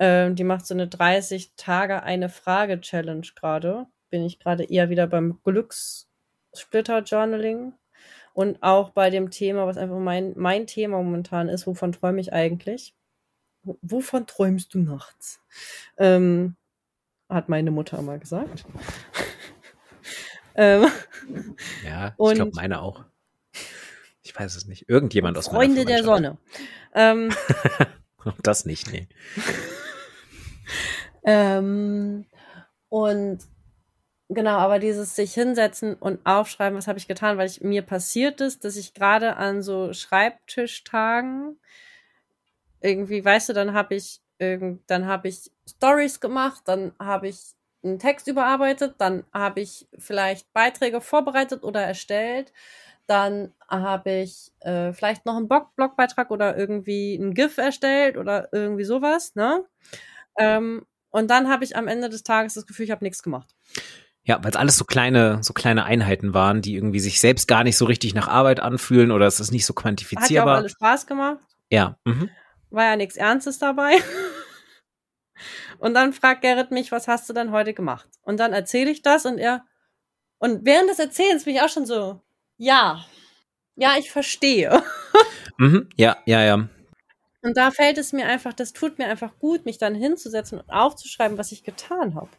Ähm, die macht so eine 30 Tage eine Frage Challenge gerade. Bin ich gerade eher wieder beim Glückssplitter Journaling. Und auch bei dem Thema, was einfach mein, mein Thema momentan ist, wovon träume ich eigentlich? Wovon träumst du nachts? Ähm, hat meine Mutter mal gesagt. ähm, ja, ich glaube meine auch. Ich weiß es nicht. Irgendjemand aus Freunde der Sonne. Ähm, das nicht, nee. ähm, und Genau, aber dieses sich hinsetzen und aufschreiben, was habe ich getan, weil ich, mir passiert ist, dass ich gerade an so Schreibtischtagen irgendwie, weißt du, dann habe ich dann habe ich Stories gemacht, dann habe ich einen Text überarbeitet, dann habe ich vielleicht Beiträge vorbereitet oder erstellt, dann habe ich äh, vielleicht noch einen Blog Blogbeitrag oder irgendwie ein GIF erstellt oder irgendwie sowas, ne? Ähm, und dann habe ich am Ende des Tages das Gefühl, ich habe nichts gemacht. Ja, weil es alles so kleine, so kleine Einheiten waren, die irgendwie sich selbst gar nicht so richtig nach Arbeit anfühlen oder es ist nicht so quantifizierbar. Hat ja auch alles Spaß gemacht. Ja. Mhm. War ja nichts Ernstes dabei. Und dann fragt Gerrit mich, was hast du denn heute gemacht? Und dann erzähle ich das und er, und während des Erzählens bin ich auch schon so, ja, ja, ich verstehe. Mhm, ja, ja, ja. Und da fällt es mir einfach, das tut mir einfach gut, mich dann hinzusetzen und aufzuschreiben, was ich getan habe.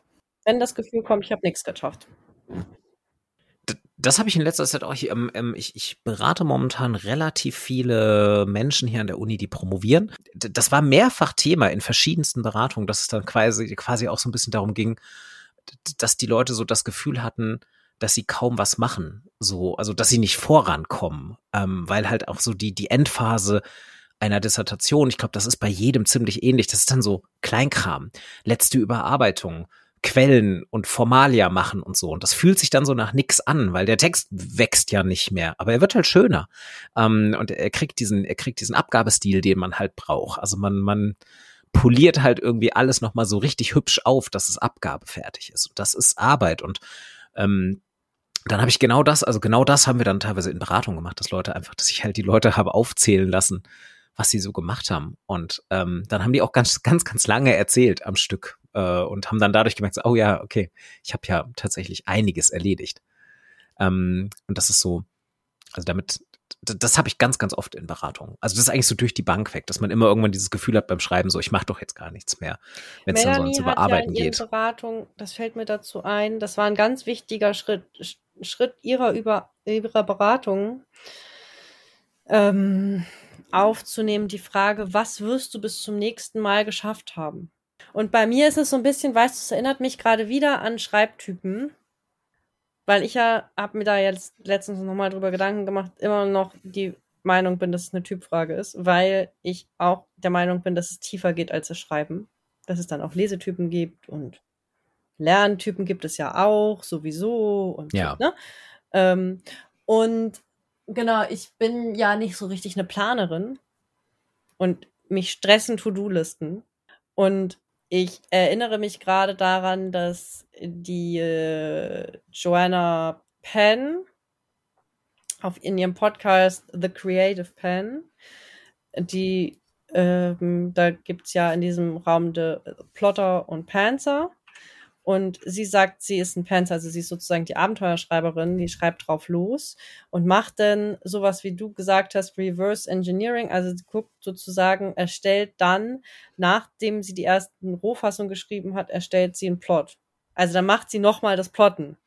Wenn das Gefühl kommt, ich habe nichts geschafft das habe ich in letzter Zeit auch. Ähm, ähm, ich, ich berate momentan relativ viele Menschen hier an der Uni, die promovieren. Das war mehrfach Thema in verschiedensten Beratungen, dass es dann quasi, quasi auch so ein bisschen darum ging, dass die Leute so das Gefühl hatten, dass sie kaum was machen. So, also dass sie nicht vorankommen. Ähm, weil halt auch so die, die Endphase einer Dissertation, ich glaube, das ist bei jedem ziemlich ähnlich. Das ist dann so Kleinkram, letzte Überarbeitung Quellen und Formalia machen und so. Und das fühlt sich dann so nach nix an, weil der Text wächst ja nicht mehr, aber er wird halt schöner. Ähm, und er kriegt diesen, er kriegt diesen Abgabestil, den man halt braucht. Also man, man poliert halt irgendwie alles nochmal so richtig hübsch auf, dass es abgabefertig ist. Und das ist Arbeit. Und ähm, dann habe ich genau das, also genau das haben wir dann teilweise in Beratung gemacht, dass Leute einfach, dass ich halt die Leute habe aufzählen lassen, was sie so gemacht haben. Und ähm, dann haben die auch ganz, ganz, ganz lange erzählt am Stück äh, und haben dann dadurch gemerkt, so, oh ja, okay, ich habe ja tatsächlich einiges erledigt. Ähm, und das ist so, also damit, das habe ich ganz, ganz oft in Beratungen. Also das ist eigentlich so durch die Bank weg, dass man immer irgendwann dieses Gefühl hat beim Schreiben, so ich mache doch jetzt gar nichts mehr, wenn es dann so ans Überarbeiten ja geht. Beratung, das fällt mir dazu ein, das war ein ganz wichtiger Schritt, Schritt ihrer über ihrer Beratung. Ähm, aufzunehmen, die Frage, was wirst du bis zum nächsten Mal geschafft haben? Und bei mir ist es so ein bisschen, weißt du, es erinnert mich gerade wieder an Schreibtypen, weil ich ja, habe mir da jetzt letztens nochmal drüber Gedanken gemacht, immer noch die Meinung bin, dass es eine Typfrage ist, weil ich auch der Meinung bin, dass es tiefer geht als das Schreiben. Dass es dann auch Lesetypen gibt und Lerntypen gibt es ja auch, sowieso. Und, ja. Ne? Ähm, und genau, ich bin ja nicht so richtig eine Planerin und mich stressen To-Do-Listen. Und ich erinnere mich gerade daran, dass die äh, Joanna Penn auf in ihrem Podcast The Creative Pen, die ähm, da gibt's ja in diesem Raum de Plotter und Panzer und sie sagt, sie ist ein Panzer, also sie ist sozusagen die Abenteuerschreiberin, die schreibt drauf los und macht dann sowas, wie du gesagt hast, Reverse Engineering. Also sie guckt sozusagen, erstellt dann, nachdem sie die ersten Rohfassungen geschrieben hat, erstellt sie einen Plot. Also dann macht sie nochmal das Plotten.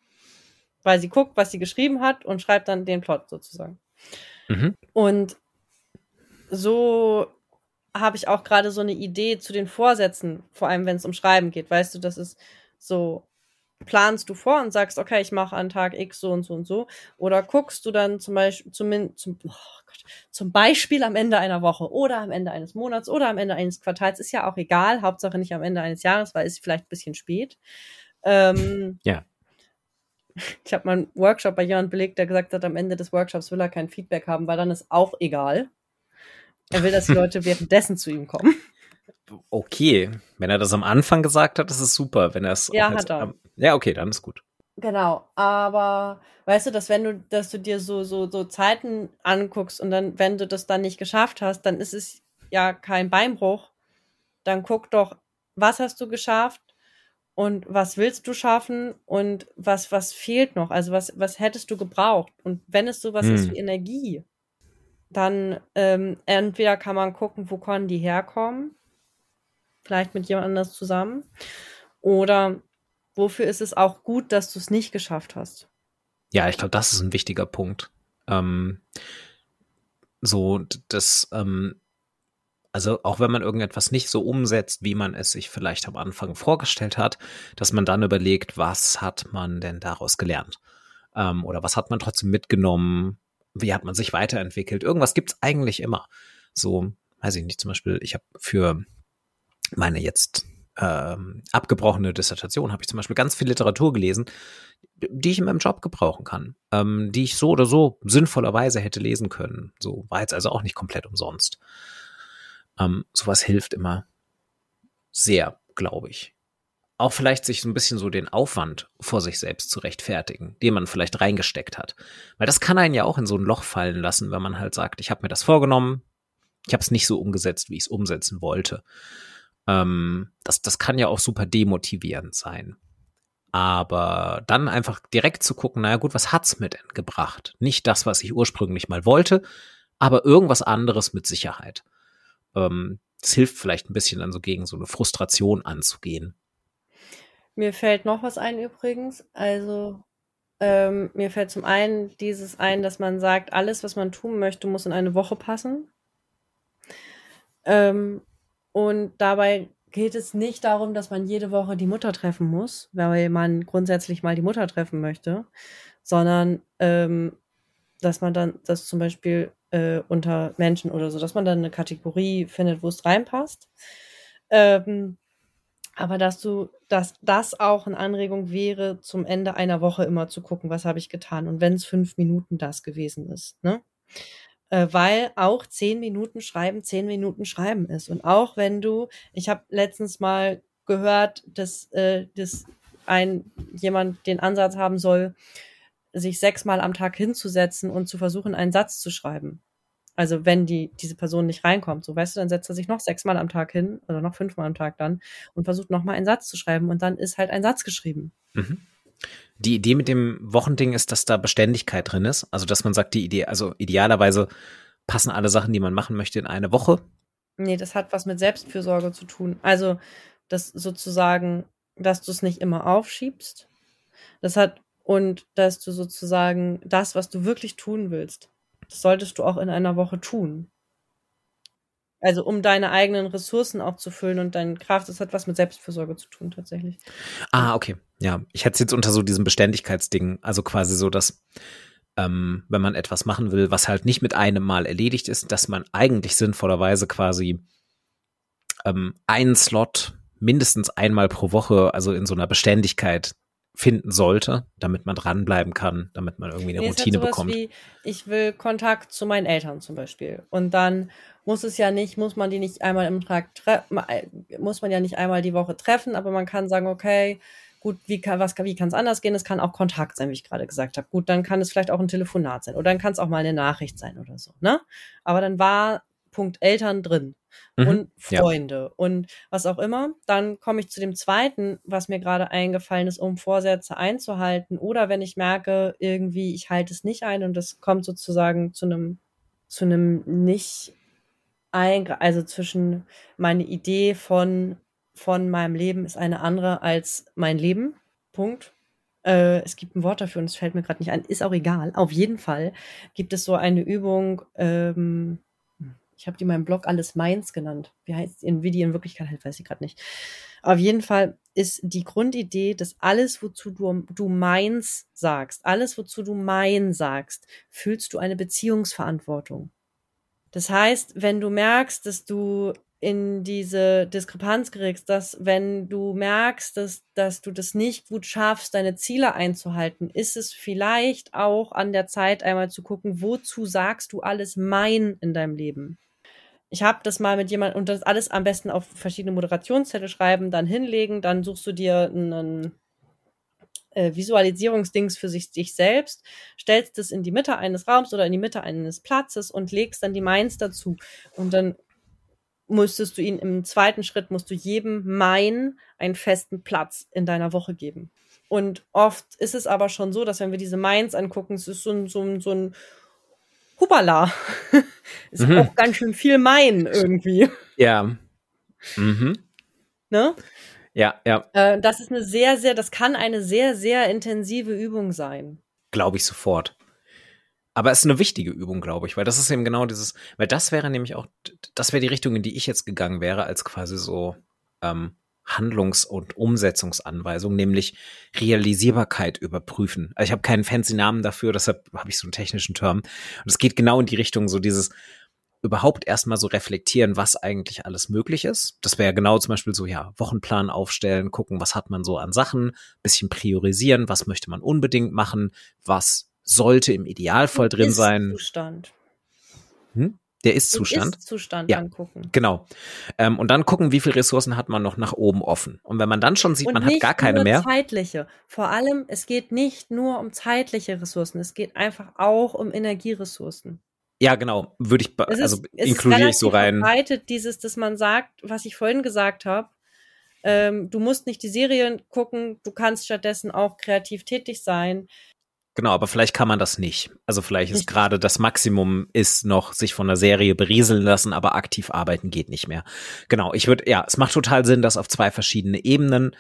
Weil sie guckt, was sie geschrieben hat und schreibt dann den Plot sozusagen. Mhm. Und so habe ich auch gerade so eine Idee zu den Vorsätzen, vor allem wenn es um Schreiben geht. Weißt du, das ist so planst du vor und sagst, okay, ich mache an Tag X so und so und so. Oder guckst du dann zum Beispiel zum, zum, oh Gott, zum Beispiel am Ende einer Woche oder am Ende eines Monats oder am Ende eines Quartals, ist ja auch egal, Hauptsache nicht am Ende eines Jahres, weil es vielleicht ein bisschen spät. Ähm, ja. Ich habe mal einen Workshop bei jemandem belegt, der gesagt hat, am Ende des Workshops will er kein Feedback haben, weil dann ist auch egal. Er will, dass die Leute währenddessen zu ihm kommen okay. Wenn er das am Anfang gesagt hat, ist es super. Wenn er es ja, hat er. ja, okay, dann ist gut. Genau, aber weißt du, dass wenn du, dass du dir so, so, so Zeiten anguckst und dann, wenn du das dann nicht geschafft hast, dann ist es ja kein Beinbruch. Dann guck doch, was hast du geschafft und was willst du schaffen und was, was fehlt noch? Also was, was hättest du gebraucht? Und wenn es sowas hm. ist wie Energie, dann ähm, entweder kann man gucken, wo können die herkommen vielleicht mit jemand anders zusammen? Oder wofür ist es auch gut, dass du es nicht geschafft hast? Ja, ich glaube, das ist ein wichtiger Punkt. Ähm, so, das, ähm, Also auch wenn man irgendetwas nicht so umsetzt, wie man es sich vielleicht am Anfang vorgestellt hat, dass man dann überlegt, was hat man denn daraus gelernt? Ähm, oder was hat man trotzdem mitgenommen? Wie hat man sich weiterentwickelt? Irgendwas gibt's eigentlich immer. So, weiß ich nicht, zum Beispiel, ich habe für meine jetzt ähm, abgebrochene Dissertation habe ich zum Beispiel ganz viel Literatur gelesen, die ich in meinem Job gebrauchen kann, ähm, die ich so oder so sinnvollerweise hätte lesen können. So war jetzt also auch nicht komplett umsonst. Ähm, sowas hilft immer sehr, glaube ich. Auch vielleicht sich so ein bisschen so den Aufwand vor sich selbst zu rechtfertigen, den man vielleicht reingesteckt hat. Weil das kann einen ja auch in so ein Loch fallen lassen, wenn man halt sagt, ich habe mir das vorgenommen, ich habe es nicht so umgesetzt, wie ich es umsetzen wollte. Ähm, das, das kann ja auch super demotivierend sein. Aber dann einfach direkt zu gucken, naja gut, was hat's mir denn gebracht? Nicht das, was ich ursprünglich mal wollte, aber irgendwas anderes mit Sicherheit. Ähm, das hilft vielleicht ein bisschen dann so gegen so eine Frustration anzugehen. Mir fällt noch was ein übrigens. Also ähm, mir fällt zum einen dieses ein, dass man sagt, alles, was man tun möchte, muss in eine Woche passen. Ähm, und dabei geht es nicht darum, dass man jede Woche die Mutter treffen muss, weil man grundsätzlich mal die Mutter treffen möchte, sondern ähm, dass man dann das zum Beispiel äh, unter Menschen oder so, dass man dann eine Kategorie findet, wo es reinpasst. Ähm, aber dass du, dass das auch eine Anregung wäre, zum Ende einer Woche immer zu gucken, was habe ich getan und wenn es fünf Minuten das gewesen ist, ne? Äh, weil auch zehn Minuten Schreiben zehn Minuten Schreiben ist. Und auch wenn du, ich habe letztens mal gehört, dass, äh, dass ein jemand den Ansatz haben soll, sich sechsmal am Tag hinzusetzen und zu versuchen, einen Satz zu schreiben. Also wenn die diese Person nicht reinkommt, so weißt du, dann setzt er sich noch sechsmal am Tag hin oder noch fünfmal am Tag dann und versucht nochmal einen Satz zu schreiben und dann ist halt ein Satz geschrieben. Mhm. Die Idee mit dem Wochending ist, dass da Beständigkeit drin ist. Also, dass man sagt, die Idee, also idealerweise passen alle Sachen, die man machen möchte, in eine Woche. Nee, das hat was mit Selbstfürsorge zu tun. Also, das sozusagen, dass du es nicht immer aufschiebst. Das hat, und dass du sozusagen das, was du wirklich tun willst, das solltest du auch in einer Woche tun. Also um deine eigenen Ressourcen auch zu füllen und deine Kraft, das hat was mit Selbstfürsorge zu tun tatsächlich. Ah, okay. Ja, ich hätte es jetzt unter so diesem Beständigkeitsding, also quasi so, dass ähm, wenn man etwas machen will, was halt nicht mit einem Mal erledigt ist, dass man eigentlich sinnvollerweise quasi ähm, einen Slot mindestens einmal pro Woche, also in so einer Beständigkeit finden sollte, damit man dranbleiben kann, damit man irgendwie eine nee, Routine halt bekommt. Wie, ich will Kontakt zu meinen Eltern zum Beispiel. Und dann muss es ja nicht, muss man die nicht einmal im Tag treffen, äh, muss man ja nicht einmal die Woche treffen, aber man kann sagen, okay, gut, wie kann was wie kann es anders gehen? Es kann auch Kontakt sein, wie ich gerade gesagt habe. Gut, dann kann es vielleicht auch ein Telefonat sein oder dann kann es auch mal eine Nachricht sein oder so, ne? Aber dann war Punkt Eltern drin mhm, und Freunde ja. und was auch immer. Dann komme ich zu dem zweiten, was mir gerade eingefallen ist, um Vorsätze einzuhalten. Oder wenn ich merke, irgendwie, ich halte es nicht ein und das kommt sozusagen zu einem, zu einem nicht ein, also zwischen meine Idee von, von meinem Leben ist eine andere als mein Leben. Punkt. Äh, es gibt ein Wort dafür und es fällt mir gerade nicht ein. Ist auch egal. Auf jeden Fall gibt es so eine Übung, ähm, ich habe die in meinem Blog alles meins genannt. Wie heißt die in, Wirklichkeit halt, weiß ich gerade nicht. Auf jeden Fall ist die Grundidee, dass alles, wozu du, du meins sagst, alles, wozu du mein sagst, fühlst du eine Beziehungsverantwortung. Das heißt, wenn du merkst, dass du in diese Diskrepanz gerätst, dass wenn du merkst, dass, dass du das nicht gut schaffst, deine Ziele einzuhalten, ist es vielleicht auch an der Zeit, einmal zu gucken, wozu sagst du alles mein in deinem Leben? Ich habe das mal mit jemandem und das alles am besten auf verschiedene Moderationszettel schreiben, dann hinlegen, dann suchst du dir einen äh, Visualisierungsdings für sich, dich selbst, stellst es in die Mitte eines Raums oder in die Mitte eines Platzes und legst dann die Meins dazu. Und dann müsstest du ihn im zweiten Schritt, musst du jedem Mein einen festen Platz in deiner Woche geben. Und oft ist es aber schon so, dass wenn wir diese Meins angucken, es ist so ein, so ein, so ein Hupala. ist mhm. auch ganz schön viel mein irgendwie. Ja. Mhm. Ne? Ja, ja. Äh, das ist eine sehr, sehr, das kann eine sehr, sehr intensive Übung sein. Glaube ich sofort. Aber es ist eine wichtige Übung, glaube ich, weil das ist eben genau dieses, weil das wäre nämlich auch, das wäre die Richtung, in die ich jetzt gegangen wäre, als quasi so ähm, Handlungs- und Umsetzungsanweisung, nämlich Realisierbarkeit überprüfen. Also ich habe keinen fancy Namen dafür, deshalb habe ich so einen technischen Term. Und es geht genau in die Richtung, so dieses überhaupt erstmal so reflektieren, was eigentlich alles möglich ist. Das wäre genau zum Beispiel so, ja, Wochenplan aufstellen, gucken, was hat man so an Sachen, bisschen priorisieren, was möchte man unbedingt machen, was sollte im Idealfall drin sein. Zustand. Hm? Der Ist-Zustand. Ist-Zustand ja, angucken. Genau. Ähm, und dann gucken, wie viele Ressourcen hat man noch nach oben offen. Und wenn man dann schon sieht, und man hat gar keine mehr. Zeitliche. Vor allem, es geht nicht nur um zeitliche Ressourcen, es geht einfach auch um Energieressourcen. Ja, genau. Würde ich, es also ist, inkludiere ich so rein. Verbreitet dieses, dass man sagt, was ich vorhin gesagt habe, ähm, du musst nicht die Serien gucken, du kannst stattdessen auch kreativ tätig sein. Genau, aber vielleicht kann man das nicht. Also vielleicht ist gerade das Maximum ist noch sich von der Serie berieseln lassen, aber aktiv arbeiten geht nicht mehr. Genau, ich würde, ja, es macht total Sinn, das auf zwei verschiedene Ebenen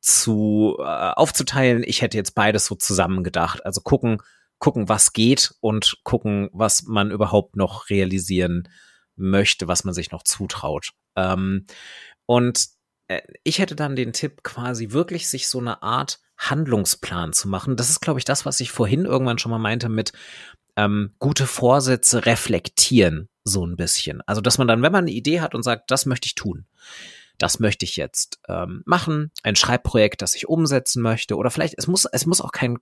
zu äh, aufzuteilen. Ich hätte jetzt beides so zusammen gedacht. Also gucken, gucken, was geht und gucken, was man überhaupt noch realisieren möchte, was man sich noch zutraut. Ähm, und äh, ich hätte dann den Tipp, quasi wirklich sich so eine Art Handlungsplan zu machen. Das ist, glaube ich, das, was ich vorhin irgendwann schon mal meinte mit ähm, gute Vorsätze reflektieren, so ein bisschen. Also, dass man dann, wenn man eine Idee hat und sagt, das möchte ich tun, das möchte ich jetzt ähm, machen, ein Schreibprojekt, das ich umsetzen möchte, oder vielleicht, es muss, es muss auch kein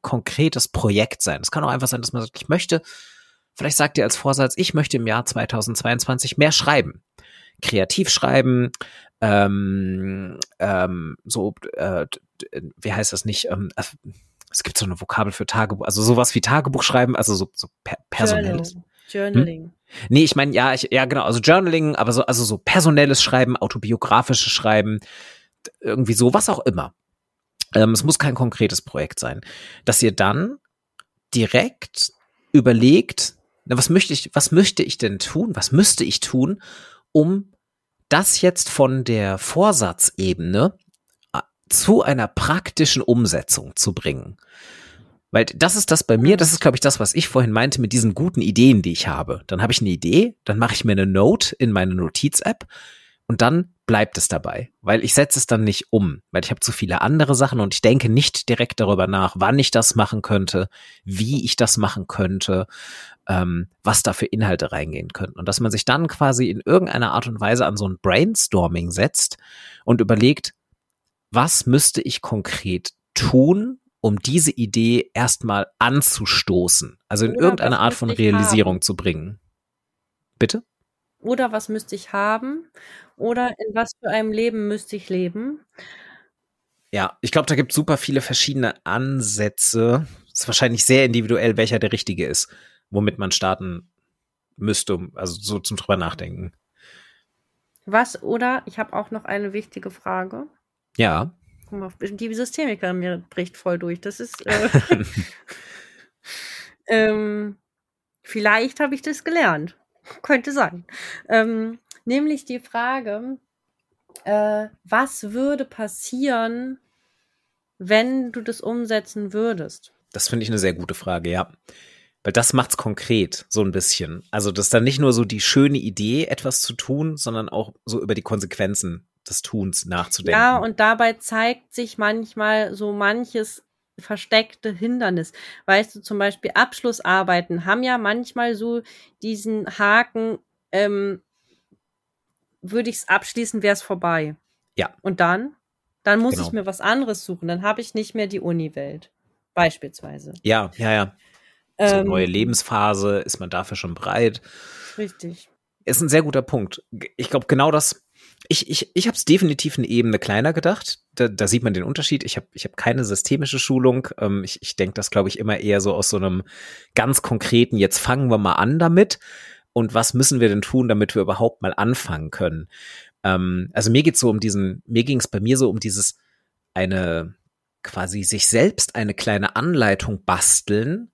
konkretes Projekt sein. Es kann auch einfach sein, dass man sagt, ich möchte, vielleicht sagt ihr als Vorsatz, ich möchte im Jahr 2022 mehr schreiben. Kreativ schreiben, ähm, ähm, so, äh, wie heißt das nicht? Ähm, äh, es gibt so eine Vokabel für Tagebuch, also sowas wie Tagebuch schreiben, also so, so per personelles. Journaling. Hm? Nee, ich meine, ja, ich, ja, genau, also Journaling, aber so, also so personelles Schreiben, autobiografisches Schreiben, irgendwie so, was auch immer. Ähm, es muss kein konkretes Projekt sein. Dass ihr dann direkt überlegt, na, was möchte ich, was möchte ich denn tun? Was müsste ich tun, um das jetzt von der Vorsatzebene äh, zu einer praktischen Umsetzung zu bringen. Weil das ist das bei mir, das ist, glaube ich, das, was ich vorhin meinte mit diesen guten Ideen, die ich habe. Dann habe ich eine Idee, dann mache ich mir eine Note in meine Notiz-App und dann bleibt es dabei, weil ich setze es dann nicht um, weil ich habe zu viele andere Sachen und ich denke nicht direkt darüber nach, wann ich das machen könnte, wie ich das machen könnte, ähm, was da für Inhalte reingehen könnten. Und dass man sich dann quasi in irgendeiner Art und Weise an so ein Brainstorming setzt und überlegt, was müsste ich konkret tun, um diese Idee erstmal anzustoßen, also in Oder irgendeine Art von Realisierung haben. zu bringen. Bitte? Oder was müsste ich haben? Oder in was für einem Leben müsste ich leben? Ja, ich glaube, da gibt es super viele verschiedene Ansätze. Ist wahrscheinlich sehr individuell, welcher der richtige ist, womit man starten müsste, also so zum drüber nachdenken. Was oder ich habe auch noch eine wichtige Frage. Ja. Guck mal, die Systemiker mir bricht voll durch. Das ist äh, ähm, vielleicht habe ich das gelernt. Könnte sein. Ähm, nämlich die Frage, äh, was würde passieren, wenn du das umsetzen würdest? Das finde ich eine sehr gute Frage, ja. Weil das macht's konkret, so ein bisschen. Also, das ist dann nicht nur so die schöne Idee, etwas zu tun, sondern auch so über die Konsequenzen des Tuns nachzudenken. Ja, und dabei zeigt sich manchmal so manches versteckte Hindernis. Weißt du, zum Beispiel Abschlussarbeiten haben ja manchmal so diesen Haken, ähm, würde ich es abschließen, wäre es vorbei. Ja. Und dann? Dann muss genau. ich mir was anderes suchen. Dann habe ich nicht mehr die Uni-Welt. Beispielsweise. Ja, ja, ja. So ähm, neue Lebensphase, ist man dafür schon bereit? Richtig. Ist ein sehr guter Punkt. Ich glaube, genau das ich, ich, ich habe es definitiv eine Ebene kleiner gedacht. Da, da sieht man den Unterschied. Ich habe ich hab keine systemische Schulung. Ähm, ich ich denke das, glaube ich, immer eher so aus so einem ganz konkreten, jetzt fangen wir mal an damit. Und was müssen wir denn tun, damit wir überhaupt mal anfangen können? Ähm, also mir geht's so um diesen, mir ging es bei mir so um dieses eine quasi sich selbst eine kleine Anleitung basteln,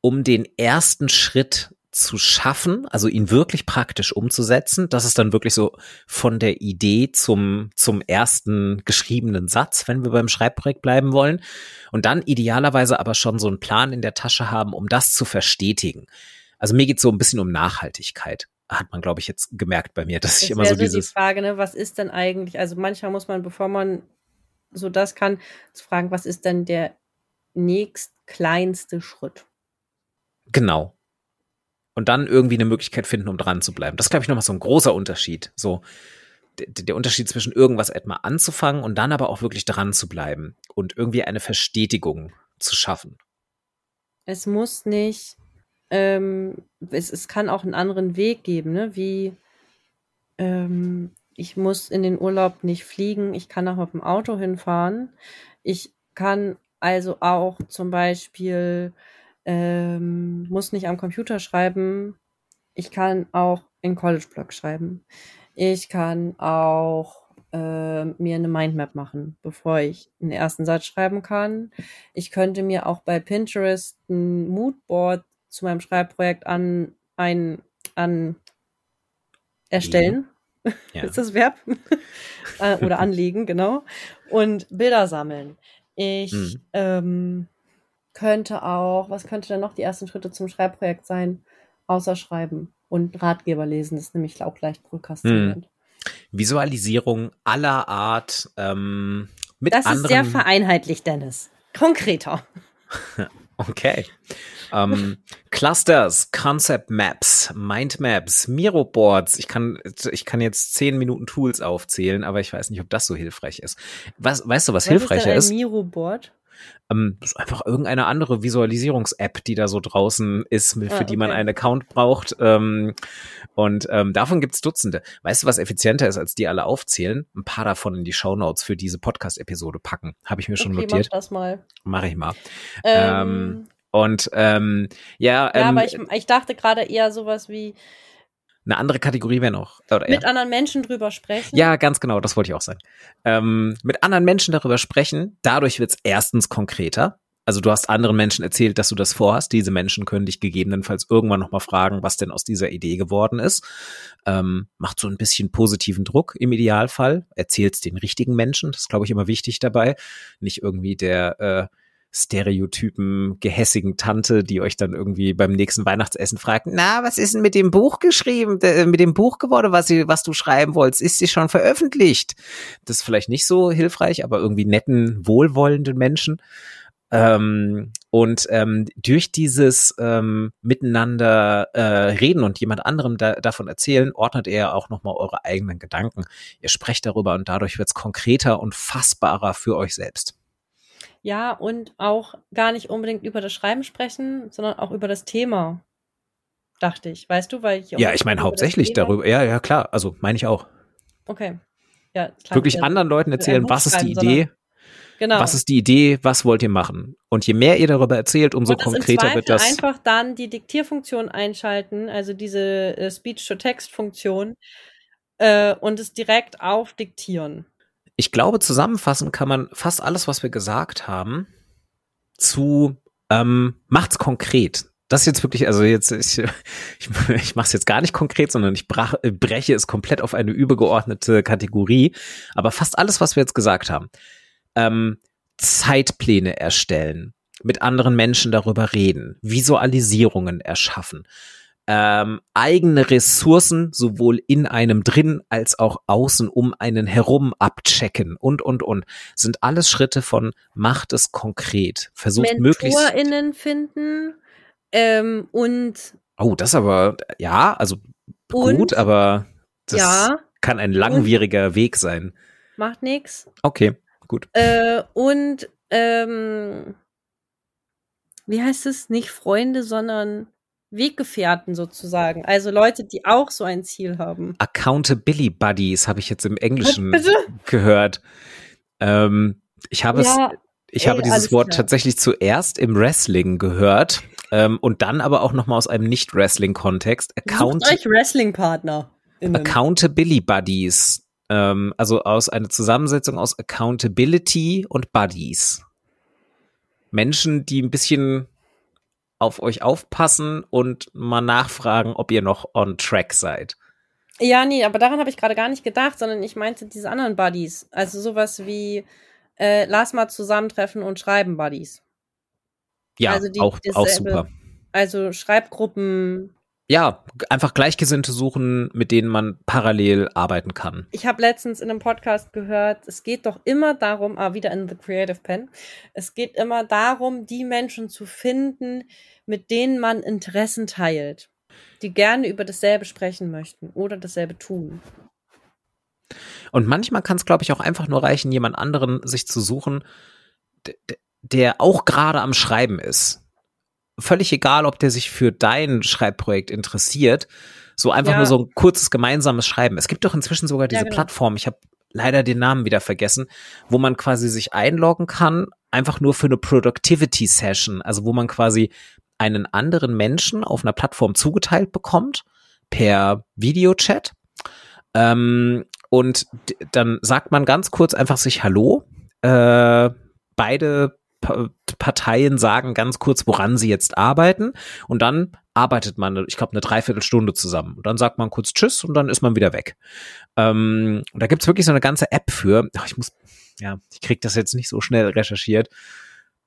um den ersten Schritt zu schaffen, also ihn wirklich praktisch umzusetzen. Das ist dann wirklich so von der Idee zum, zum ersten geschriebenen Satz, wenn wir beim Schreibprojekt bleiben wollen. Und dann idealerweise aber schon so einen Plan in der Tasche haben, um das zu verstetigen. Also mir geht so ein bisschen um Nachhaltigkeit. Hat man, glaube ich, jetzt gemerkt bei mir, dass das ich immer so dieses. Die Frage, ne, was ist denn eigentlich? Also manchmal muss man, bevor man so das kann, zu fragen, was ist denn der nächst kleinste Schritt? Genau und dann irgendwie eine Möglichkeit finden, um dran zu bleiben. Das ist, glaube ich, nochmal so ein großer Unterschied. So der, Unterschied zwischen irgendwas etwa anzufangen und dann aber auch wirklich dran zu bleiben und irgendwie eine Verstetigung zu schaffen. Es muss nicht, ähm, es, es kann auch einen anderen Weg geben, ne? wie ähm, ich muss in den Urlaub nicht fliegen, ich kann auch mit dem Auto hinfahren. Ich kann also auch zum Beispiel ähm, muss nicht am Computer schreiben. Ich kann auch in College-Blog schreiben. Ich kann auch äh, mir eine Mindmap machen, bevor ich einen ersten Satz schreiben kann. Ich könnte mir auch bei Pinterest ein Moodboard zu meinem Schreibprojekt an ein an erstellen. Ja. Ist das Verb? Äh, oder anlegen, genau. Und Bilder sammeln. Ich mhm. ähm, könnte auch, was könnte denn noch die ersten Schritte zum Schreibprojekt sein, außer Schreiben und Ratgeber lesen, das ist nämlich auch leicht prokrastinierend. Hm. Visualisierung aller Art ähm, mit das anderen. Das ist sehr vereinheitlicht, Dennis. Konkreter. okay. ähm, Clusters, Concept Maps, Mind Maps, Miro Boards. Ich kann, ich kann jetzt zehn Minuten Tools aufzählen, aber ich weiß nicht, ob das so hilfreich ist. Was, weißt du, was, was hilfreicher ist? Ein Miro Board? Ähm, das ist einfach irgendeine andere Visualisierungs-App, die da so draußen ist, für ah, okay. die man einen Account braucht. Ähm, und ähm, davon gibt's Dutzende. Weißt du, was effizienter ist, als die alle aufzählen? Ein paar davon in die Show Notes für diese Podcast-Episode packen. Habe ich mir schon okay, notiert. Mach das mal. Mache ich mal. Ähm, ähm und ähm, ja, ja, aber ich, ich dachte gerade eher sowas wie eine andere Kategorie wäre noch. Oder, mit ja. anderen Menschen drüber sprechen. Ja, ganz genau, das wollte ich auch sagen. Ähm, mit anderen Menschen darüber sprechen, dadurch wird es erstens konkreter. Also du hast anderen Menschen erzählt, dass du das vorhast. Diese Menschen können dich gegebenenfalls irgendwann nochmal fragen, was denn aus dieser Idee geworden ist. Ähm, macht so ein bisschen positiven Druck im Idealfall. Erzählst den richtigen Menschen. Das ist, glaube ich, immer wichtig dabei. Nicht irgendwie der äh, Stereotypen gehässigen Tante, die euch dann irgendwie beim nächsten Weihnachtsessen fragt, na, was ist denn mit dem Buch geschrieben, mit dem Buch geworden, was, sie, was du schreiben wolltest? Ist sie schon veröffentlicht? Das ist vielleicht nicht so hilfreich, aber irgendwie netten, wohlwollenden Menschen. Ähm, und ähm, durch dieses ähm, Miteinander äh, reden und jemand anderem da, davon erzählen, ordnet er auch nochmal eure eigenen Gedanken. Ihr sprecht darüber und dadurch wird es konkreter und fassbarer für euch selbst. Ja, und auch gar nicht unbedingt über das Schreiben sprechen, sondern auch über das Thema. Dachte ich, weißt du, weil ich Ja, ich meine hauptsächlich darüber. Ja, ja, klar. Also meine ich auch. Okay. Ja, klar, Wirklich anderen Leuten erzählen, was ist die Idee? Genau. Was ist die Idee? Was wollt ihr machen? Und je mehr ihr darüber erzählt, umso konkreter wird das. Einfach dann die Diktierfunktion einschalten, also diese äh, Speech-to-Text-Funktion, äh, und es direkt aufdiktieren ich glaube, zusammenfassen kann man fast alles, was wir gesagt haben, zu ähm, macht's konkret. Das ist jetzt wirklich, also jetzt, ich, ich, ich mache es jetzt gar nicht konkret, sondern ich brach, breche es komplett auf eine übergeordnete Kategorie. Aber fast alles, was wir jetzt gesagt haben, ähm, Zeitpläne erstellen, mit anderen Menschen darüber reden, Visualisierungen erschaffen, ähm, eigene Ressourcen sowohl in einem drin als auch außen um einen herum abchecken und und und. Sind alles Schritte von macht es konkret. Versucht möglichst MentorInnen finden ähm, und oh das aber ja also und, gut aber das ja, kann ein langwieriger Weg sein. Macht nix. Okay gut. Äh, und ähm, wie heißt es? Nicht Freunde sondern Weggefährten sozusagen, also Leute, die auch so ein Ziel haben. Accountability Buddies habe ich jetzt im Englischen Bitte? gehört. Ähm, ich habe ja, es, ich ey, habe dieses Wort klar. tatsächlich zuerst im Wrestling gehört ähm, und dann aber auch noch mal aus einem Nicht-Wrestling-Kontext. Account Sucht euch Wrestling-Partner. Accountability Buddies. Ähm, also aus einer Zusammensetzung aus Accountability und Buddies. Menschen, die ein bisschen auf euch aufpassen und mal nachfragen, ob ihr noch on track seid. Ja, nee, aber daran habe ich gerade gar nicht gedacht, sondern ich meinte diese anderen Buddies. Also sowas wie äh, lass mal zusammentreffen und schreiben Buddies. Ja, also die, auch, auch super. Also Schreibgruppen. Ja, einfach Gleichgesinnte suchen, mit denen man parallel arbeiten kann. Ich habe letztens in einem Podcast gehört, es geht doch immer darum, ah, wieder in The Creative Pen, es geht immer darum, die Menschen zu finden, mit denen man Interessen teilt, die gerne über dasselbe sprechen möchten oder dasselbe tun. Und manchmal kann es, glaube ich, auch einfach nur reichen, jemand anderen sich zu suchen, der auch gerade am Schreiben ist. Völlig egal, ob der sich für dein Schreibprojekt interessiert. So einfach ja. nur so ein kurzes gemeinsames Schreiben. Es gibt doch inzwischen sogar diese ja, genau. Plattform, ich habe leider den Namen wieder vergessen, wo man quasi sich einloggen kann, einfach nur für eine Productivity Session, also wo man quasi einen anderen Menschen auf einer Plattform zugeteilt bekommt per Videochat. Ähm, und dann sagt man ganz kurz einfach sich Hallo. Äh, beide Parteien sagen ganz kurz, woran sie jetzt arbeiten. Und dann arbeitet man, ich glaube, eine Dreiviertelstunde zusammen. Und dann sagt man kurz Tschüss und dann ist man wieder weg. Ähm, und da gibt's wirklich so eine ganze App für. Ach, ich muss, ja, ich krieg das jetzt nicht so schnell recherchiert,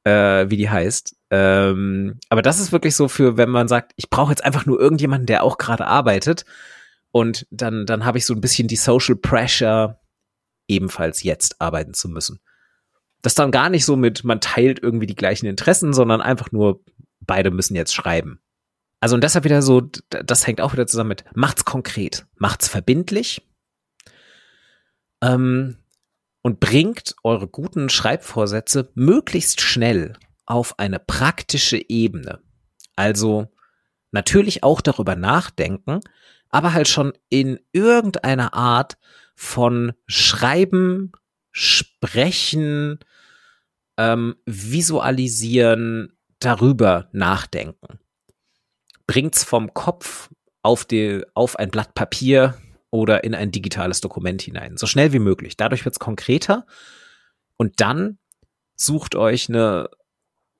äh, wie die heißt. Ähm, aber das ist wirklich so für, wenn man sagt, ich brauche jetzt einfach nur irgendjemanden, der auch gerade arbeitet. Und dann, dann habe ich so ein bisschen die Social Pressure, ebenfalls jetzt arbeiten zu müssen. Das dann gar nicht so mit, man teilt irgendwie die gleichen Interessen, sondern einfach nur, beide müssen jetzt schreiben. Also und deshalb wieder so, das hängt auch wieder zusammen mit, macht's konkret, macht's verbindlich ähm, und bringt eure guten Schreibvorsätze möglichst schnell auf eine praktische Ebene. Also natürlich auch darüber nachdenken, aber halt schon in irgendeiner Art von Schreiben, Sprechen, ähm, Visualisieren, darüber nachdenken. Bringt's vom Kopf auf, die, auf ein Blatt Papier oder in ein digitales Dokument hinein. So schnell wie möglich. Dadurch wird's konkreter. Und dann sucht euch eine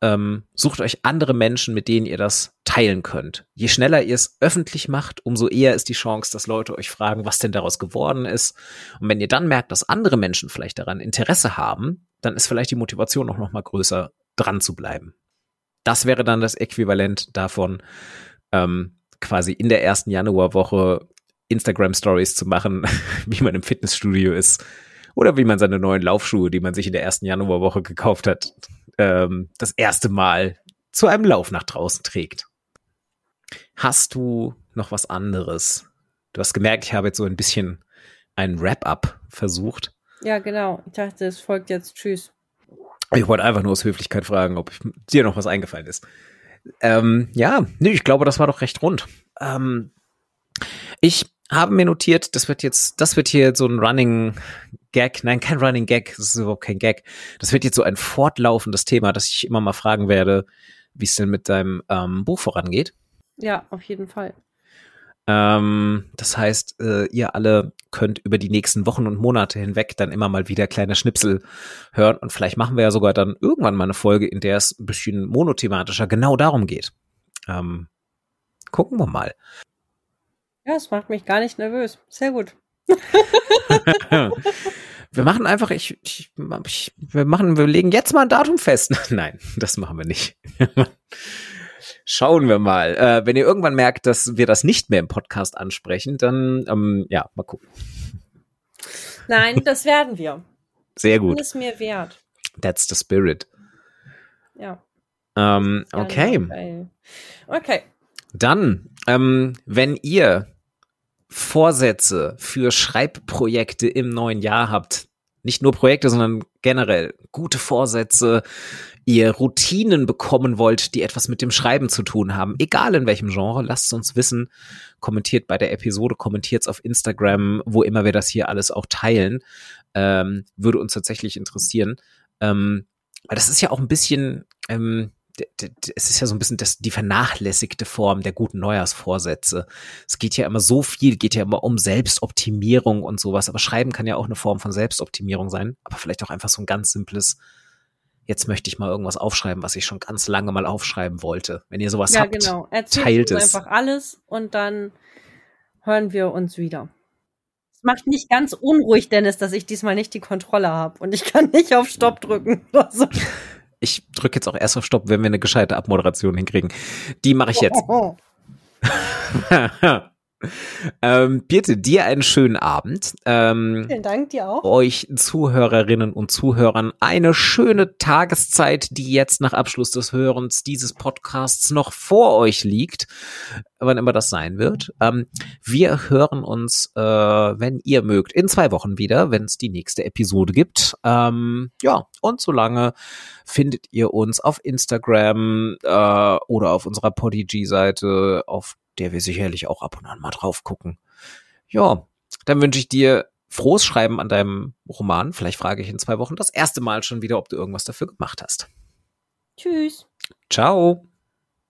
ähm, sucht euch andere Menschen, mit denen ihr das teilen könnt. Je schneller ihr es öffentlich macht, umso eher ist die Chance, dass Leute euch fragen, was denn daraus geworden ist. Und wenn ihr dann merkt, dass andere Menschen vielleicht daran Interesse haben, dann ist vielleicht die Motivation auch noch mal größer, dran zu bleiben. Das wäre dann das Äquivalent davon, ähm, quasi in der ersten Januarwoche Instagram Stories zu machen, wie man im Fitnessstudio ist oder wie man seine neuen Laufschuhe, die man sich in der ersten Januarwoche gekauft hat, ähm, das erste Mal zu einem Lauf nach draußen trägt. Hast du noch was anderes? Du hast gemerkt, ich habe jetzt so ein bisschen ein Wrap-up versucht. Ja, genau. Ich dachte, es folgt jetzt Tschüss. Ich wollte einfach nur aus Höflichkeit fragen, ob dir noch was eingefallen ist. Ähm, ja, nee, ich glaube, das war doch recht rund. Ähm, ich habe mir notiert, das wird jetzt, das wird hier so ein Running Gag, nein, kein Running Gag, das ist überhaupt kein Gag. Das wird jetzt so ein fortlaufendes Thema, dass ich immer mal fragen werde, wie es denn mit deinem ähm, Buch vorangeht. Ja, auf jeden Fall. Ähm, das heißt, äh, ihr alle könnt über die nächsten Wochen und Monate hinweg dann immer mal wieder kleine Schnipsel hören und vielleicht machen wir ja sogar dann irgendwann mal eine Folge, in der es ein bisschen monothematischer genau darum geht. Ähm, gucken wir mal. Ja, es macht mich gar nicht nervös. Sehr gut. wir machen einfach, ich, ich, ich, wir machen, wir legen jetzt mal ein Datum fest. Nein, das machen wir nicht. Schauen wir mal. Äh, wenn ihr irgendwann merkt, dass wir das nicht mehr im Podcast ansprechen, dann ähm, ja, mal gucken. Nein, das werden wir. Sehr gut. Das ist mir wert. That's the spirit. Ja. Ähm, okay. Okay. Dann, ähm, wenn ihr Vorsätze für Schreibprojekte im neuen Jahr habt, nicht nur Projekte, sondern generell gute Vorsätze, ihr Routinen bekommen wollt, die etwas mit dem Schreiben zu tun haben, egal in welchem Genre, lasst uns wissen. Kommentiert bei der Episode, kommentiert auf Instagram, wo immer wir das hier alles auch teilen. Ähm, würde uns tatsächlich interessieren. Ähm, das ist ja auch ein bisschen, ähm, es ist ja so ein bisschen das, die vernachlässigte Form der guten Neujahrsvorsätze. Es geht ja immer so viel, geht ja immer um Selbstoptimierung und sowas, aber Schreiben kann ja auch eine Form von Selbstoptimierung sein, aber vielleicht auch einfach so ein ganz simples, jetzt möchte ich mal irgendwas aufschreiben, was ich schon ganz lange mal aufschreiben wollte. Wenn ihr sowas ja, habt, genau. Erzählt teilt uns es. einfach alles und dann hören wir uns wieder. Es macht nicht ganz unruhig, Dennis, dass ich diesmal nicht die Kontrolle habe und ich kann nicht auf Stopp drücken. oder so. Ich drücke jetzt auch erst auf Stopp, wenn wir eine gescheite Abmoderation hinkriegen. Die mache ich jetzt. Oh, ähm, Birte, dir einen schönen Abend. Ähm, Vielen Dank dir auch. euch Zuhörerinnen und Zuhörern eine schöne Tageszeit, die jetzt nach Abschluss des Hörens dieses Podcasts noch vor euch liegt, wann immer das sein wird. Ähm, wir hören uns, äh, wenn ihr mögt, in zwei Wochen wieder, wenn es die nächste Episode gibt. Ähm, ja, und solange findet ihr uns auf Instagram äh, oder auf unserer Podigy-Seite, auf der wir sicherlich auch ab und an mal drauf gucken. Ja, dann wünsche ich dir frohes Schreiben an deinem Roman. Vielleicht frage ich in zwei Wochen das erste Mal schon wieder, ob du irgendwas dafür gemacht hast. Tschüss. Ciao.